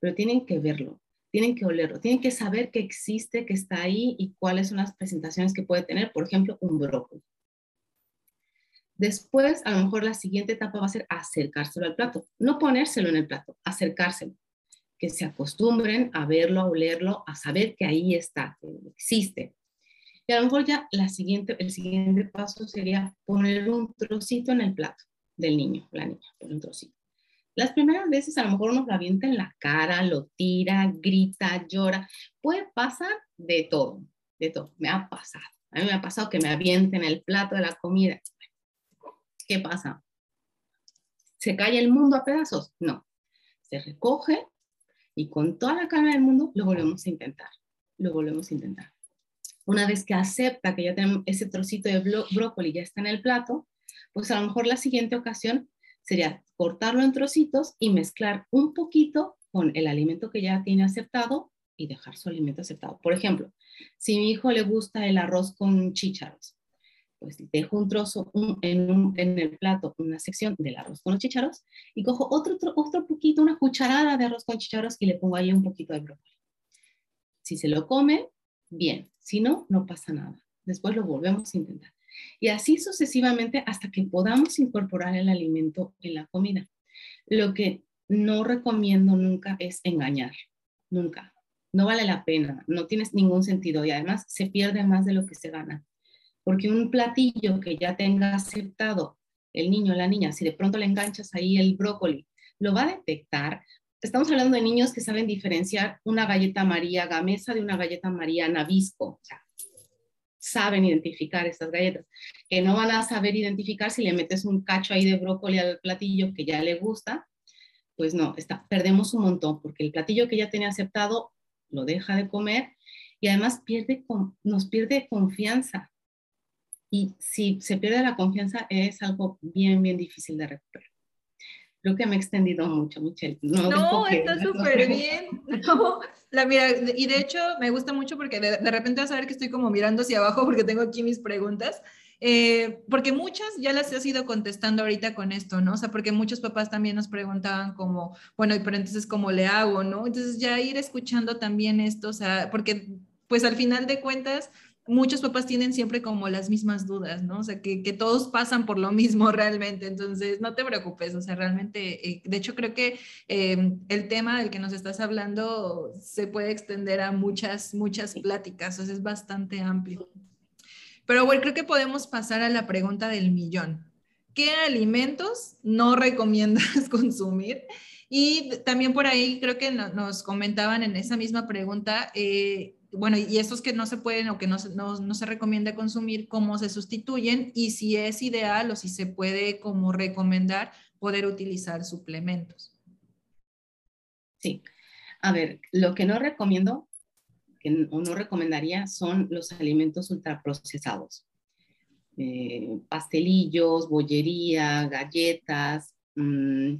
Pero tienen que verlo, tienen que olerlo, tienen que saber que existe, que está ahí y cuáles son las presentaciones que puede tener, por ejemplo, un brócoli. Después, a lo mejor la siguiente etapa va a ser acercárselo al plato, no ponérselo en el plato, acercárselo, que se acostumbren a verlo, a olerlo, a saber que ahí está, que existe. Y a lo mejor ya la siguiente, el siguiente paso sería poner un trocito en el plato del niño, la niña, un trocito. Las primeras veces a lo mejor uno lo avienta en la cara, lo tira, grita, llora. Puede pasar de todo, de todo. Me ha pasado. A mí me ha pasado que me avienten el plato de la comida. ¿Qué pasa? ¿Se cae el mundo a pedazos? No. Se recoge y con toda la calma del mundo lo volvemos a intentar. Lo volvemos a intentar. Una vez que acepta que ya tenemos ese trocito de brócoli ya está en el plato, pues a lo mejor la siguiente ocasión sería cortarlo en trocitos y mezclar un poquito con el alimento que ya tiene aceptado y dejar su alimento aceptado. Por ejemplo, si mi hijo le gusta el arroz con chícharos, pues dejo un trozo en, el plato, una sección del arroz con los chícharos y cojo otro, otro, otro poquito, una cucharada de arroz con chícharos y le pongo ahí un poquito de brócoli. Si se lo come, bien. Si no, no pasa nada. Después lo volvemos a intentar. Y así sucesivamente hasta que podamos incorporar el alimento en la comida. Lo que no recomiendo nunca es engañar, nunca. no vale la pena, no tienes ningún sentido y además se pierde más de lo que se gana. Porque un platillo que ya tenga aceptado el niño o la niña, si de pronto le enganchas ahí el brócoli, lo va a detectar. Estamos hablando de niños que saben diferenciar una galleta María Gamesa de una galleta María Nabisco. O sea, saben identificar estas galletas, que no van a saber identificar si le metes un cacho ahí de brócoli al platillo que ya le gusta, pues no, está, perdemos un montón, porque el platillo que ya tenía aceptado lo deja de comer y además pierde, nos pierde confianza. Y si se pierde la confianza es algo bien, bien difícil de recuperar. Creo que me he extendido mucho, Michelle. No, está súper bien. la mira, y de hecho me gusta mucho porque de, de, repente vas a ver que estoy como mirando hacia abajo porque tengo aquí mis preguntas. Eh, porque muchas ya las has ido contestando ahorita con esto, ¿no? O sea, porque muchos papás también nos preguntaban como, bueno, pero entonces, ¿cómo le hago, no? Entonces ya ir escuchando también esto, o sea, porque pues al final de cuentas, muchos papás tienen siempre como las mismas dudas, ¿no? O sea, que, que, todos pasan por lo mismo realmente, entonces no te preocupes, o sea, realmente, eh, de hecho creo que eh, el tema del que nos estás hablando se puede extender a muchas, muchas pláticas, o sea, es bastante amplio. Pero bueno, creo que podemos pasar a la pregunta del millón. ¿Qué alimentos no recomiendas consumir? Y también por ahí creo que nos comentaban en esa misma pregunta, eh, bueno, y estos que no se pueden o que no, no, no, se recomienda consumir, cómo se sustituyen y si es ideal o si se puede como recomendar poder utilizar suplementos. Sí, a ver, lo que no recomiendo que no recomendaría son los alimentos ultraprocesados. Eh, pastelillos, bollería, galletas, mmm,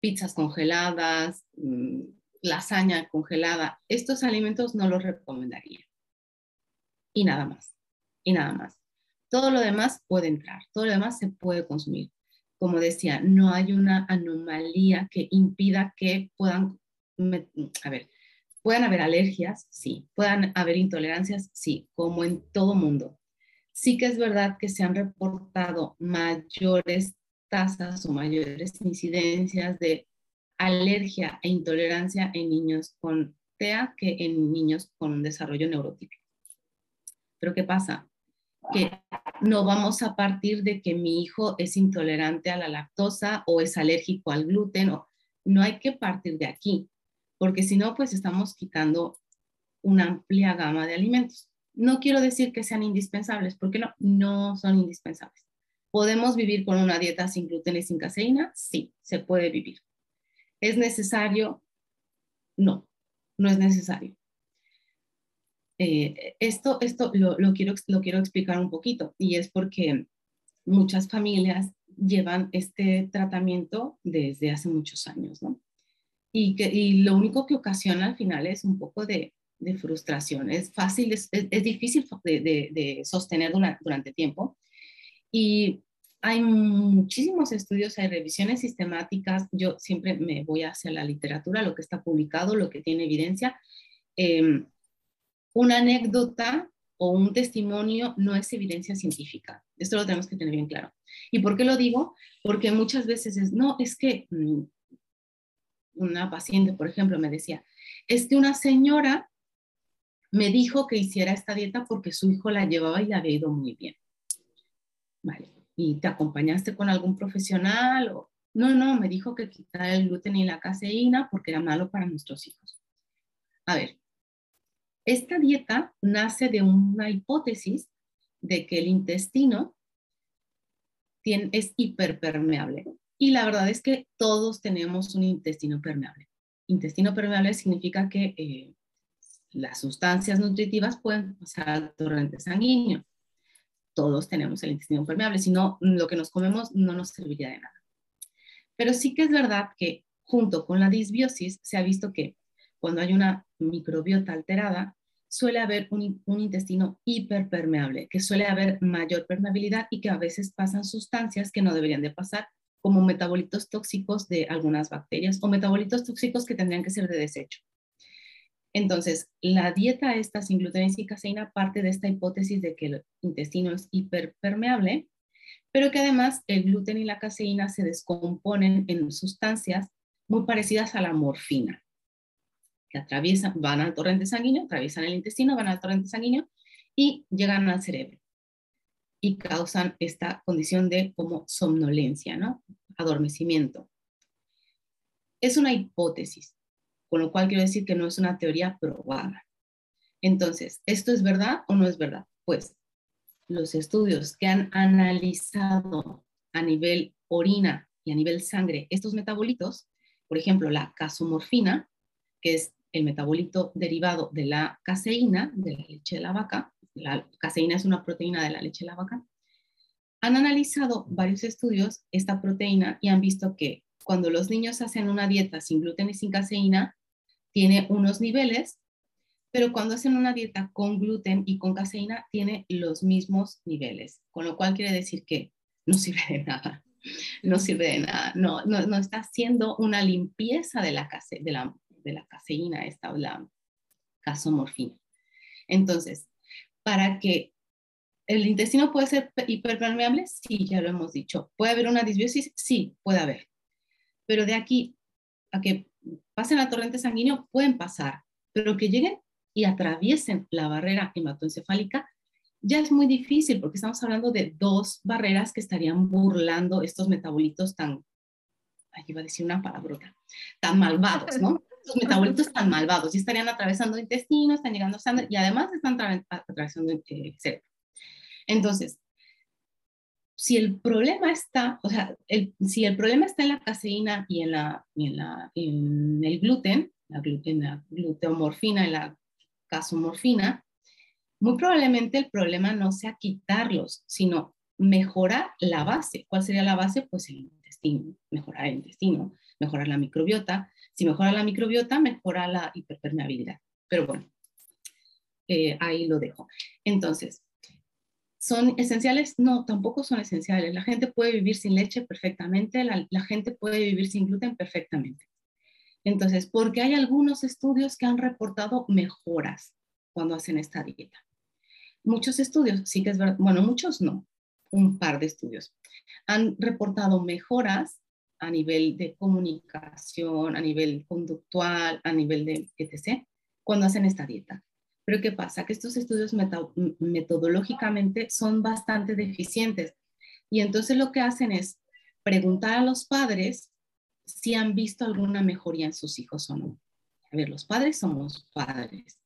pizzas congeladas, mmm, lasaña congelada. Estos alimentos no los recomendaría. Y nada más. Y nada más. Todo lo demás puede entrar, todo lo demás se puede consumir. Como decía, no hay una anomalía que impida que puedan, a ver, ¿Pueden haber alergias? Sí. ¿Pueden haber intolerancias? Sí, como en todo mundo. Sí que es verdad que se han reportado mayores tasas o mayores incidencias de alergia e intolerancia en niños con TEA que en niños con desarrollo neurotípico. Pero ¿qué pasa? Que no vamos a partir de que mi hijo es intolerante a la lactosa o es alérgico al gluten. No hay que partir de aquí porque si no, pues estamos quitando una amplia gama de alimentos. No quiero decir que sean indispensables, porque no, no son indispensables. ¿Podemos vivir con una dieta sin gluten y sin caseína? Sí, se puede vivir. ¿Es necesario? No, no es necesario. Eh, esto esto lo, quiero, lo quiero explicar un poquito y es porque muchas familias llevan este tratamiento desde hace muchos años, ¿no? y, que, y lo único que ocasiona al final es un poco de, frustración. Es fácil, es, es, difícil de sostener durante, durante, tiempo. Y hay muchísimos estudios, hay revisiones sistemáticas. Yo siempre me voy hacia la literatura, lo que está publicado, lo que tiene evidencia. Eh, una anécdota o un testimonio no es evidencia científica. Esto lo tenemos que tener bien claro. ¿Y por qué lo digo? Porque muchas veces es, no, es que mm, una paciente, por ejemplo, me decía, es que una señora me dijo que hiciera esta dieta porque su hijo la llevaba y le había ido muy bien. Vale, ¿y te acompañaste con algún profesional? O, no, no, me dijo que quitar el gluten y la caseína porque era malo para nuestros hijos. A ver, esta dieta nace de una hipótesis de que el intestino tiene, es hiperpermeable. Y la verdad es que todos tenemos un intestino permeable. Intestino permeable significa que eh, las sustancias nutritivas pueden pasar al torrente sanguíneo. Todos tenemos el intestino permeable, si no, lo que nos comemos no nos serviría de nada. Pero sí que es verdad que junto con la disbiosis se ha visto que cuando hay una microbiota alterada, suele haber un, un, intestino hiperpermeable, que suele haber mayor permeabilidad y que a veces pasan sustancias que no deberían de pasar como metabolitos tóxicos de algunas bacterias o metabolitos tóxicos que tendrían que ser de desecho. Entonces, la dieta esta sin gluten y caseína parte de esta hipótesis de que el intestino es hiperpermeable, pero que además el gluten y la caseína se descomponen en sustancias muy parecidas a la morfina. que atraviesan, van al torrente sanguíneo, atraviesan el intestino, van al torrente sanguíneo y llegan al cerebro y causan esta condición de somnolencia, ¿no? Adormecimiento. Es una hipótesis, con lo cual quiero decir que no es una teoría probada. Entonces, ¿esto es verdad o no es verdad? Pues los estudios que han analizado a nivel orina y a nivel sangre estos metabolitos, por ejemplo, la casomorfina, que es el metabolito derivado de la caseína, de la leche de la vaca, la caseína es una proteína de la leche de la vaca, han analizado varios estudios esta proteína y han visto que cuando los niños hacen una dieta sin gluten y sin caseína, tiene unos niveles, pero cuando hacen una dieta con gluten y con caseína, tiene los mismos niveles, con lo cual quiere decir que no sirve de nada, no sirve de nada, no, no, está haciendo una limpieza de la, case, de la, de la caseína, esta la casomorfina. Entonces, para que el intestino puede ser hiperpermeable, sí, ya lo hemos dicho. ¿Puede haber una disbiosis? Sí, puede haber. Pero de aquí a que pasen al torrente sanguíneo, pueden pasar, pero que lleguen y atraviesen la barrera hematoencefálica, ya es muy difícil porque estamos hablando de dos barreras que estarían burlando estos metabolitos tan, ahí iba a decir una palabrota, tan malvados, ¿no? Los metabolitos tan malvados y estarían atravesando el intestino, están llegando a sangre y además están atravesando el cerebro. Entonces, si el problema está, o sea, si el problema está en la caseína y en, la, en, la, en el gluten, la, gluten, la gluteomorfina y la casomorfina, muy probablemente el problema no sea quitarlos, sino mejorar la base. ¿Cuál sería la base? Pues el intestino, mejorar el intestino, mejorar la microbiota, si mejora la microbiota, mejora la hiperpermeabilidad. Pero bueno, eh, ahí lo dejo. Entonces, ¿son esenciales? No, tampoco son esenciales. La gente puede vivir sin leche perfectamente, la, gente puede vivir sin gluten perfectamente. Entonces, porque hay algunos estudios que han reportado mejoras cuando hacen esta dieta. Muchos estudios, sí que es verdad, bueno, muchos no, un par de estudios, han reportado mejoras a nivel de comunicación, a nivel conductual, a nivel de etc., cuando hacen esta dieta. Pero ¿qué pasa? Que estos estudios metodológicamente son bastante deficientes. Y entonces lo que hacen es preguntar a los padres si han visto alguna mejoría en sus hijos o no. A ver, los padres somos padres.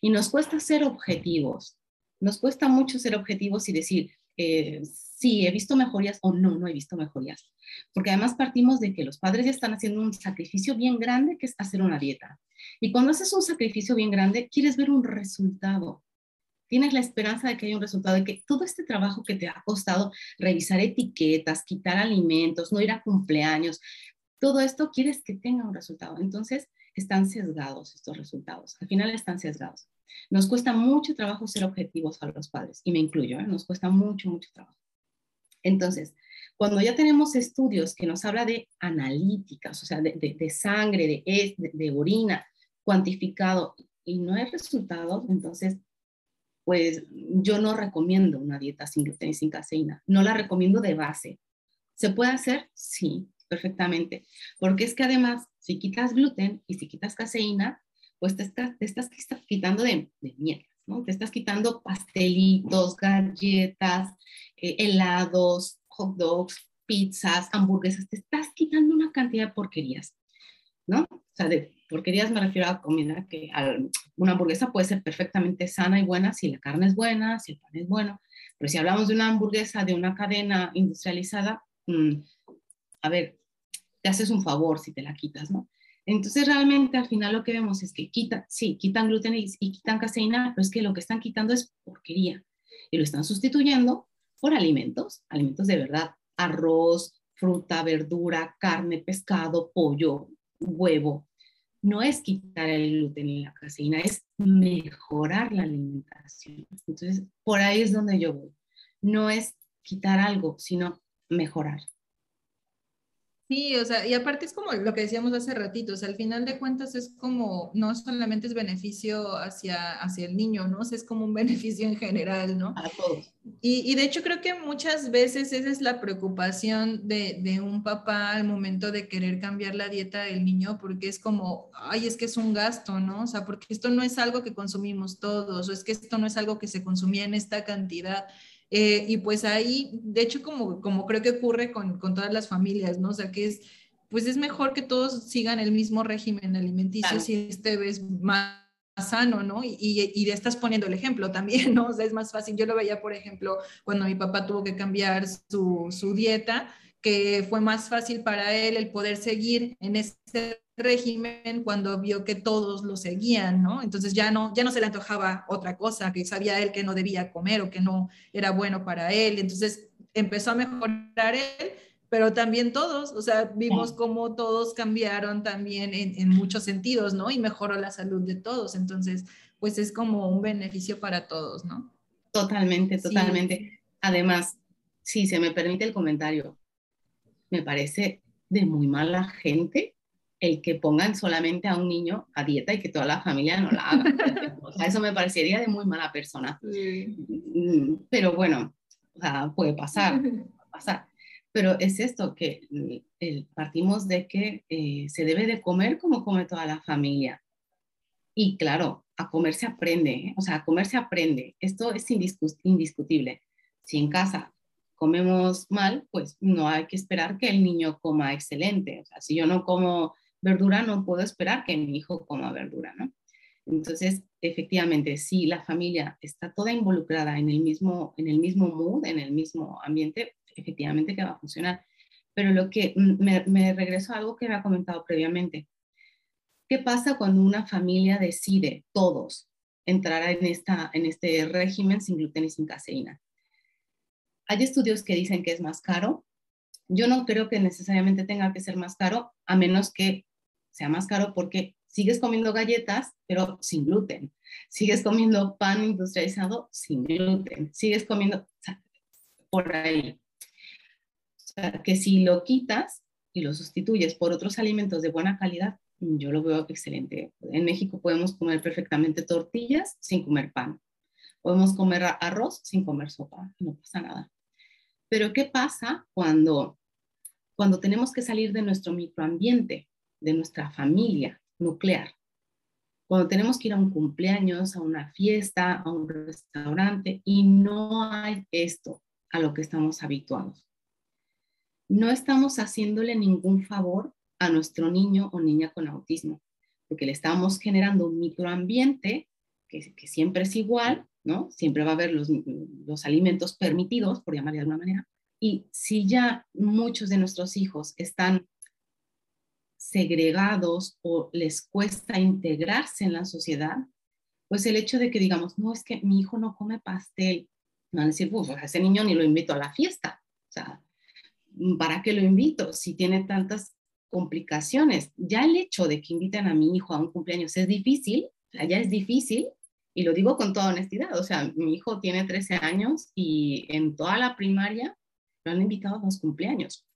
Y nos cuesta ser objetivos. Nos cuesta mucho ser objetivos y decir, eh, sí, he visto mejorías o no, no he visto mejorías. Porque además partimos de que los padres ya están haciendo un sacrificio bien grande que es hacer una dieta. Y cuando haces un sacrificio bien grande, quieres ver un resultado. Tienes la esperanza de que haya un resultado, de que todo este trabajo que te ha costado, revisar etiquetas, quitar alimentos, no ir a cumpleaños, todo esto quieres que tenga un resultado. Entonces, están sesgados estos resultados. Al final están sesgados. Nos cuesta mucho trabajo ser objetivos a los padres, y me incluyo, ¿eh? nos cuesta mucho, mucho trabajo. Entonces, cuando ya tenemos estudios que nos habla de analíticas, o sea, de, sangre, de, de, orina, cuantificado, y no hay resultados, entonces, pues yo no recomiendo una dieta sin gluten y sin caseína. No la recomiendo de base. ¿Se puede hacer? Sí, perfectamente. Porque es que además, si quitas gluten y si quitas caseína, pues te estás, te estás quitando de, de mierdas, ¿no? Te estás quitando pastelitos, galletas, eh, helados, hot dogs, pizzas, hamburguesas, te estás quitando una cantidad de porquerías, ¿no? O sea, de porquerías me refiero a comida que una hamburguesa puede ser perfectamente sana y buena si la carne es buena, si el pan es bueno, pero si hablamos de una hamburguesa de una cadena industrializada, mm, a ver, te haces un favor si te la quitas, ¿no? Entonces realmente al final lo que vemos es que quitan, sí, quitan gluten y, quitan caseína, pero es que lo que están quitando es porquería y lo están sustituyendo por alimentos, alimentos de verdad, arroz, fruta, verdura, carne, pescado, pollo, huevo. No es quitar el gluten y la caseína, es mejorar la alimentación. Entonces, por ahí es donde yo voy. No es quitar algo, sino mejorar. Sí, o sea, y aparte es como lo que decíamos hace ratito, o sea, al final de cuentas es como, no solamente es beneficio hacia, hacia el niño, ¿no? O sea, es como un beneficio en general, ¿no? A todos. Y, y de hecho creo que muchas veces esa es la preocupación de, de, un papá al momento de querer cambiar la dieta del niño, porque es como, ay, es que es un gasto, ¿no? O sea, porque esto no es algo que consumimos todos, o es que esto no es algo que se consumía en esta cantidad. Eh, y pues ahí, de hecho, como, como creo que ocurre con, con, todas las familias, ¿no? O sea, que es, pues es mejor que todos sigan el mismo régimen alimenticio claro. si este ves más sano, ¿no? Y, y, y, estás poniendo el ejemplo también, ¿no? O sea, es más fácil. Yo lo veía, por ejemplo, cuando mi papá tuvo que cambiar su, su dieta, que fue más fácil para él el poder seguir en ese régimen cuando vio que todos lo seguían, ¿no? Entonces ya no, ya no se le antojaba otra cosa, que sabía él que no debía comer o que no era bueno para él. Entonces empezó a mejorar él, pero también todos, o sea, vimos cómo todos cambiaron también en, en muchos sentidos, ¿no? Y mejoró la salud de todos. Entonces, pues es como un beneficio para todos, ¿no? Totalmente, totalmente. Sí. Además, si se me permite el comentario, me parece de muy mala gente el que pongan solamente a un niño a dieta y que toda la familia no la haga. O sea, eso me parecería de muy mala persona. Sí. Pero bueno, o sea, puede pasar, puede pasar. Pero es esto, que el, partimos de que eh, se debe de comer como come toda la familia. Y claro, a comer se aprende, ¿eh? o sea, a comer se aprende. Esto es indiscutible. Si en casa comemos mal, pues no hay que esperar que el niño coma excelente. O si yo no como verdura, no puedo esperar que mi hijo coma verdura. Entonces, efectivamente, si la familia está toda involucrada en el mismo, en el mismo mood, en el mismo ambiente, efectivamente que va a funcionar. Pero lo que me, me regreso a algo que me ha comentado previamente. ¿Qué pasa cuando una familia decide, todos, entrar en, esta, en este régimen sin gluten y sin caseína? Hay estudios que dicen que es más caro. Yo no creo que necesariamente tenga que ser más caro, a menos que sea más caro porque sigues comiendo galletas, pero sin gluten. Sigues comiendo pan industrializado sin gluten. Sigues comiendo por ahí. O sea, que si lo quitas y lo sustituyes por otros alimentos de buena calidad, yo lo veo excelente. En México podemos comer perfectamente tortillas sin comer pan. Podemos comer arroz sin comer sopa. No pasa nada. Pero ¿qué pasa cuando, cuando tenemos que salir de nuestro microambiente, de nuestra familia nuclear? Cuando tenemos que ir a un cumpleaños, a una fiesta, a un restaurante y no hay esto a lo que estamos habituados. No estamos haciéndole ningún favor a nuestro niño o niña con autismo, porque le estamos generando un microambiente que, que siempre es igual, ¿no? Siempre va a haber los, alimentos permitidos, por llamarle de alguna manera. Y si ya muchos de nuestros hijos están segregados o les cuesta integrarse en la sociedad, pues el hecho de que digamos, no, es que mi hijo no come pastel, van a decir, pues a ese niño ni lo invito a la fiesta. O sea, ¿para qué lo invito si tiene tantas complicaciones? Ya el hecho de que inviten a mi hijo a un cumpleaños es difícil, ya es difícil, y lo digo con toda honestidad, o sea, mi hijo tiene 13 años y en toda la primaria lo han invitado a dos cumpleaños,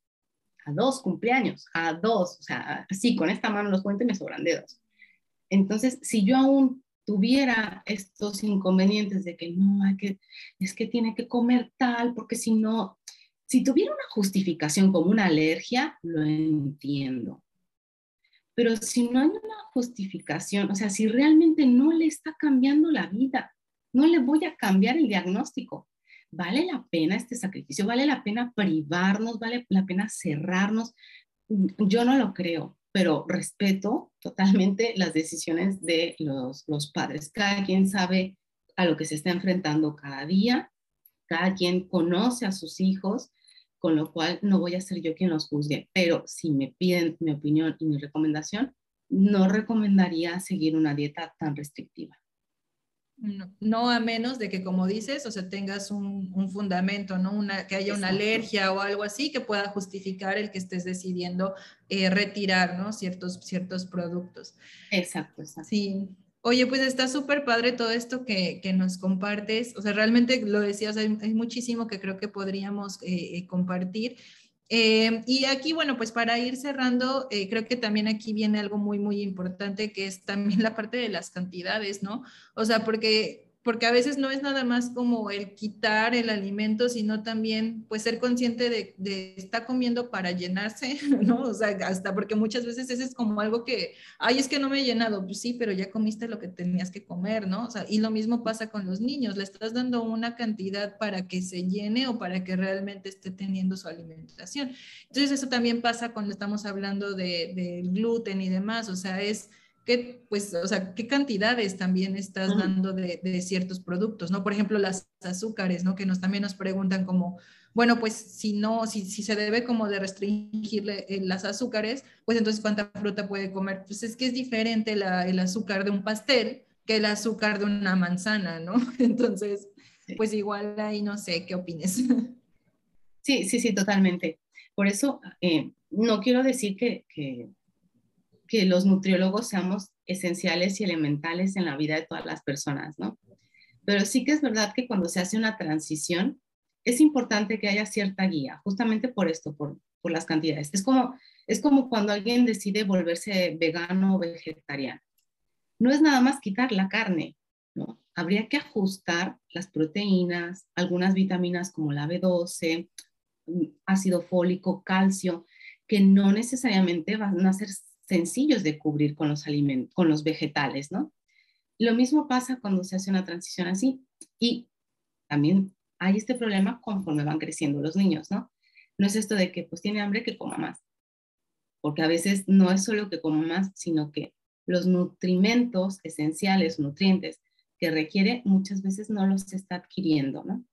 a dos cumpleaños, a dos, o sea, así con esta mano los cuento y me sobran dedos. Entonces, si yo aún tuviera estos inconvenientes de que no, hay que, es que tiene que comer tal, porque si no, si tuviera una justificación como una alergia, lo entiendo. Pero si no hay una justificación, o sea, si realmente no le está cambiando la vida, no le voy a cambiar el diagnóstico. ¿Vale la pena este sacrificio? ¿Vale la pena privarnos? ¿Vale la pena cerrarnos? Yo no lo creo, pero respeto totalmente las decisiones de los, los padres. Cada quien sabe a lo que se está enfrentando cada día, cada quien conoce a sus hijos con lo cual no voy a ser yo quien los juzgue, pero si me piden mi opinión y mi recomendación, no recomendaría seguir una dieta tan restrictiva. No, no, a menos de que, como dices, o sea, tengas un, un fundamento, ¿no? Una, que haya una alergia o algo así que pueda justificar el que estés decidiendo eh, retirar, ¿no? Ciertos, ciertos productos. Exacto, exacto. Sí. Oye, pues está súper padre todo esto que, que, nos compartes. O sea, realmente lo decías, hay, muchísimo que creo que podríamos eh, compartir. Eh, y aquí, bueno, pues para ir cerrando, eh, creo que también aquí viene algo muy, muy importante, que es también la parte de las cantidades, ¿no? O sea, porque porque a veces no es nada más como el quitar el alimento, sino también pues ser consciente de, de está comiendo para llenarse, ¿no? O sea, hasta porque muchas veces ese es como algo que, ay, es que no me he llenado, pues sí, pero ya comiste lo que tenías que comer, ¿no? O sea, y lo mismo pasa con los niños, le estás dando una cantidad para que se llene o para que realmente esté teniendo su alimentación. Entonces eso también pasa cuando estamos hablando del de gluten y demás, o sea, es qué, pues, o sea, qué cantidades también estás dando de, de, ciertos productos, ¿no? Por ejemplo, las azúcares, ¿no? Que nos también nos preguntan como, bueno, pues si no, si, si se debe como de restringirle eh, las azúcares, pues entonces cuánta fruta puede comer. Pues es que es diferente la, el azúcar de un pastel que el azúcar de una manzana, ¿no? Entonces, pues igual ahí no sé, ¿qué opines? Sí, sí, sí, totalmente. Por eso, eh, no quiero decir que, que que los nutriólogos seamos esenciales y elementales en la vida de todas las personas, ¿no? Pero sí que es verdad que cuando se hace una transición, es importante que haya cierta guía, justamente por esto, por, por las cantidades. Es como, es como cuando alguien decide volverse vegano o vegetariano. No es nada más quitar la carne, ¿no? Habría que ajustar las proteínas, algunas vitaminas como la B12, ácido fólico, calcio, que no necesariamente van a ser sencillos de cubrir con los alimentos, con los vegetales, ¿no? Lo mismo pasa cuando se hace una transición así y también hay este problema conforme van creciendo los niños, ¿no? No es esto de que pues tiene hambre que coma más, porque a veces no es solo que coma más, sino que los nutrimentos esenciales, nutrientes que requiere, muchas veces no los está adquiriendo, ¿no?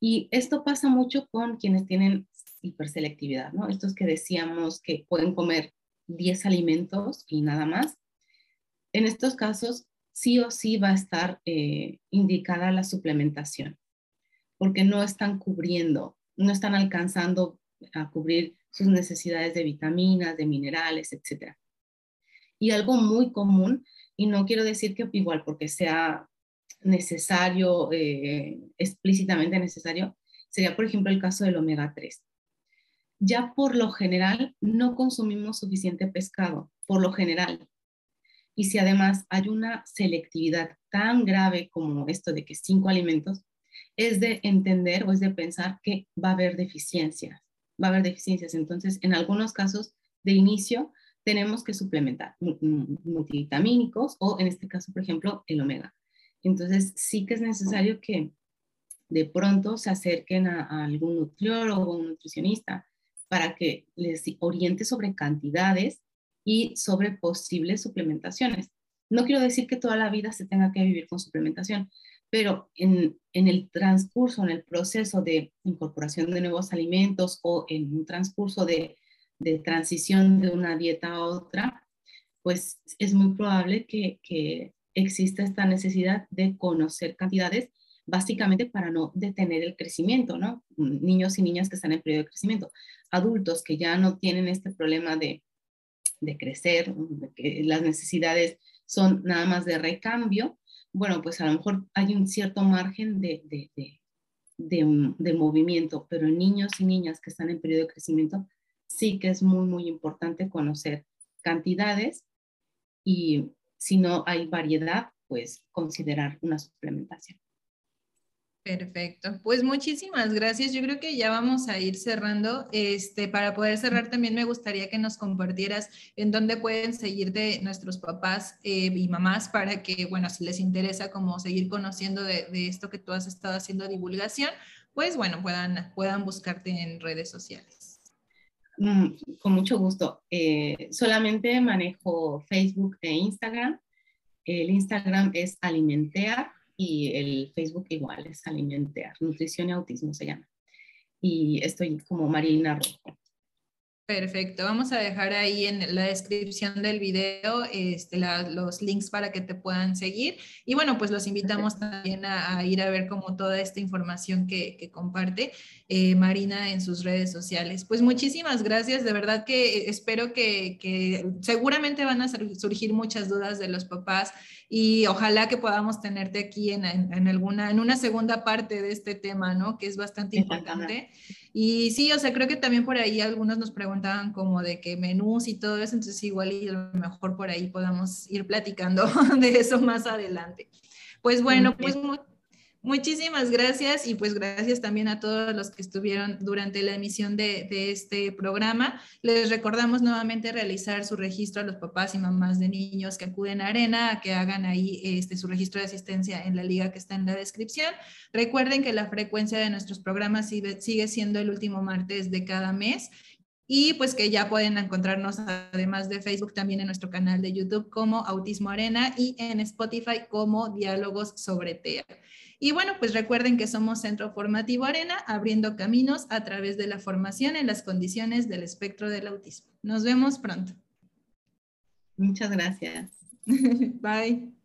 Y esto pasa mucho con quienes tienen hiperselectividad, ¿no? Estos que decíamos que pueden comer 10 alimentos y nada más. En estos casos, sí o sí va a estar eh, indicada la suplementación, porque no están cubriendo, no están alcanzando a cubrir sus necesidades de vitaminas, de minerales, etc. Y algo muy común, y no quiero decir que igual porque sea necesario, eh, explícitamente necesario, sería por ejemplo el caso del omega 3 ya por lo general no consumimos suficiente pescado, por lo general. Y si además hay una selectividad tan grave como esto de que cinco alimentos, es de entender o es de pensar que va a haber deficiencias, va a haber deficiencias. Entonces, en algunos casos de inicio, tenemos que suplementar multivitamínicos o en este caso, por ejemplo, el omega. Entonces, sí que es necesario que de pronto se acerquen a, algún nutriólogo o nutricionista para que les oriente sobre cantidades y sobre posibles suplementaciones. No quiero decir que toda la vida se tenga que vivir con suplementación, pero en, el transcurso, en el proceso de incorporación de nuevos alimentos o en un transcurso de, transición de una dieta a otra, pues es muy probable que, que exista esta necesidad de conocer cantidades básicamente para no detener el crecimiento, ¿no? Niños y niñas que están en periodo de crecimiento, adultos que ya no tienen este problema de, de crecer, que las necesidades son nada más de recambio, bueno, pues a lo mejor hay un cierto margen de, de, de, de, movimiento, pero en niños y niñas que están en periodo de crecimiento, sí que es muy, muy importante conocer cantidades y si no hay variedad, pues considerar una suplementación. Perfecto, pues muchísimas gracias. Yo creo que ya vamos a ir cerrando. Este, para poder cerrar también me gustaría que nos compartieras en dónde pueden seguirte nuestros papás eh, y mamás para que, bueno, si les interesa como seguir conociendo de, esto que tú has estado haciendo divulgación, pues bueno, puedan, puedan buscarte en redes sociales. Mm, con mucho gusto. Eh, solamente manejo Facebook e Instagram. El Instagram es alimentear y el Facebook igual es Alimentear, Nutrición y Autismo se llama. Y estoy como Marina Rojo. Perfecto, vamos a dejar ahí en la descripción del video este, los links para que te puedan seguir. Y bueno, pues los invitamos también a, ir a ver como toda esta información que, comparte eh, Marina en sus redes sociales. Pues muchísimas gracias, de verdad que espero que, que seguramente van a surgir muchas dudas de los papás y ojalá que podamos tenerte aquí en, en, alguna, en una segunda parte de este tema, ¿no? Que es bastante importante. Y sí, o sea, creo que también por ahí algunos nos preguntaban como de qué menús y todo eso, entonces igual y a lo mejor por ahí podamos ir platicando de eso más adelante. Pues bueno, pues Muchísimas gracias y pues gracias también a todos los que estuvieron durante la emisión de, este programa. Les recordamos nuevamente realizar su registro a los papás y mamás de niños que acuden a Arena, que hagan ahí este, su registro de asistencia en la liga que está en la descripción. Recuerden que la frecuencia de nuestros programas sigue, sigue siendo el último martes de cada mes y pues que ya pueden encontrarnos además de Facebook también en nuestro canal de YouTube como Autismo Arena y en Spotify como Diálogos sobre TEA. Y bueno, pues recuerden que somos Centro Formativo Arena, abriendo caminos a través de la formación en las condiciones del espectro del autismo. Nos vemos pronto. Muchas gracias. Bye.